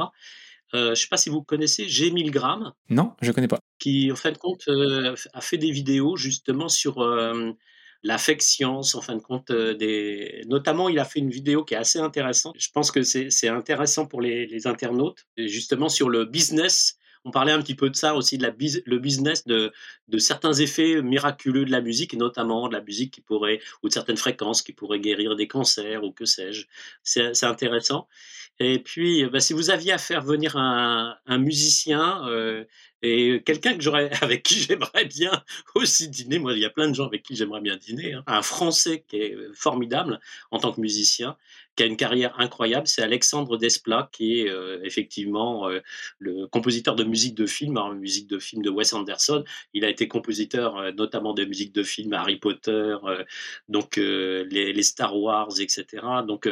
Euh, je ne sais pas si vous connaissez G. Milgram. Non, je ne connais pas. Qui, en fin de compte, euh, a fait des vidéos justement sur euh, l'affection, en fin de compte, des... notamment il a fait une vidéo qui est assez intéressante. Je pense que c'est intéressant pour les, les internautes, justement sur le business on parlait un petit peu de ça aussi, de la le business de, de certains effets miraculeux de la musique, et notamment de la musique qui pourrait, ou de certaines fréquences qui pourraient guérir des cancers ou que sais-je. C'est intéressant. Et puis, bah, si vous aviez à faire venir un, musicien euh, et quelqu'un que avec qui j'aimerais bien aussi dîner, moi il y a plein de gens avec qui j'aimerais bien dîner, hein. un Français qui est formidable en tant que musicien, qui a une carrière incroyable, c'est Alexandre Desplat, qui est euh, effectivement euh, le compositeur de musique de film, hein, musique de film de Wes Anderson. Il a été compositeur euh, notamment de musique de film Harry Potter, donc les, Star Wars, etc. Donc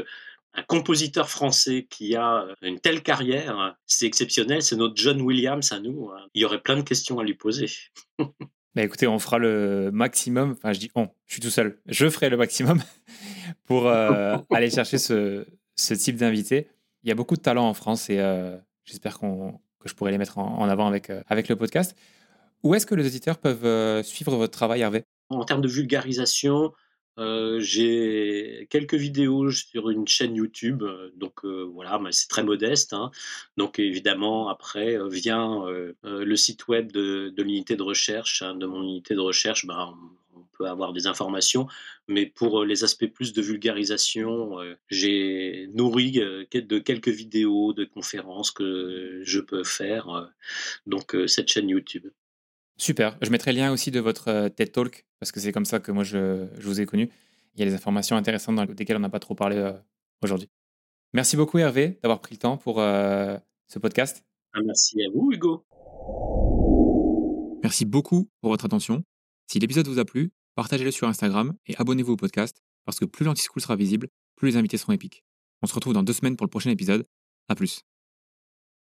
un compositeur français qui a une telle carrière, c'est exceptionnel, c'est notre John Williams à nous. Hein. Il y aurait plein de questions à lui poser. Bah écoutez, on fera le maximum. Enfin, je dis on, je suis tout seul. Je ferai le maximum pour euh, aller chercher ce, type d'invité. Il y a beaucoup de talents en France et euh, j'espère que je pourrai les mettre en, avant avec, euh, avec le podcast. Où est-ce que les auditeurs peuvent suivre votre travail, Hervé? En termes de vulgarisation, j'ai quelques vidéos sur une chaîne YouTube, donc voilà, c'est très modeste. Hein. Donc évidemment, après vient le site web de, l'unité de recherche, hein, de mon unité de recherche, ben, on peut avoir des informations, mais pour les aspects plus de vulgarisation, j'ai nourri de quelques vidéos, de conférences que je peux faire, donc cette chaîne YouTube. Super. Je mettrai le lien aussi de votre euh, TED Talk, parce que c'est comme ça que moi je, vous ai connu. Il y a des informations intéressantes dans, desquelles on n'a pas trop parlé euh, aujourd'hui. Merci beaucoup Hervé d'avoir pris le temps pour euh, ce podcast. Ah, merci à vous Hugo. Merci beaucoup pour votre attention. Si l'épisode vous a plu, partagez-le sur Instagram et abonnez-vous au podcast, parce que plus l'Antischool sera visible, plus les invités seront épiques. On se retrouve dans deux semaines pour le prochain épisode. A plus.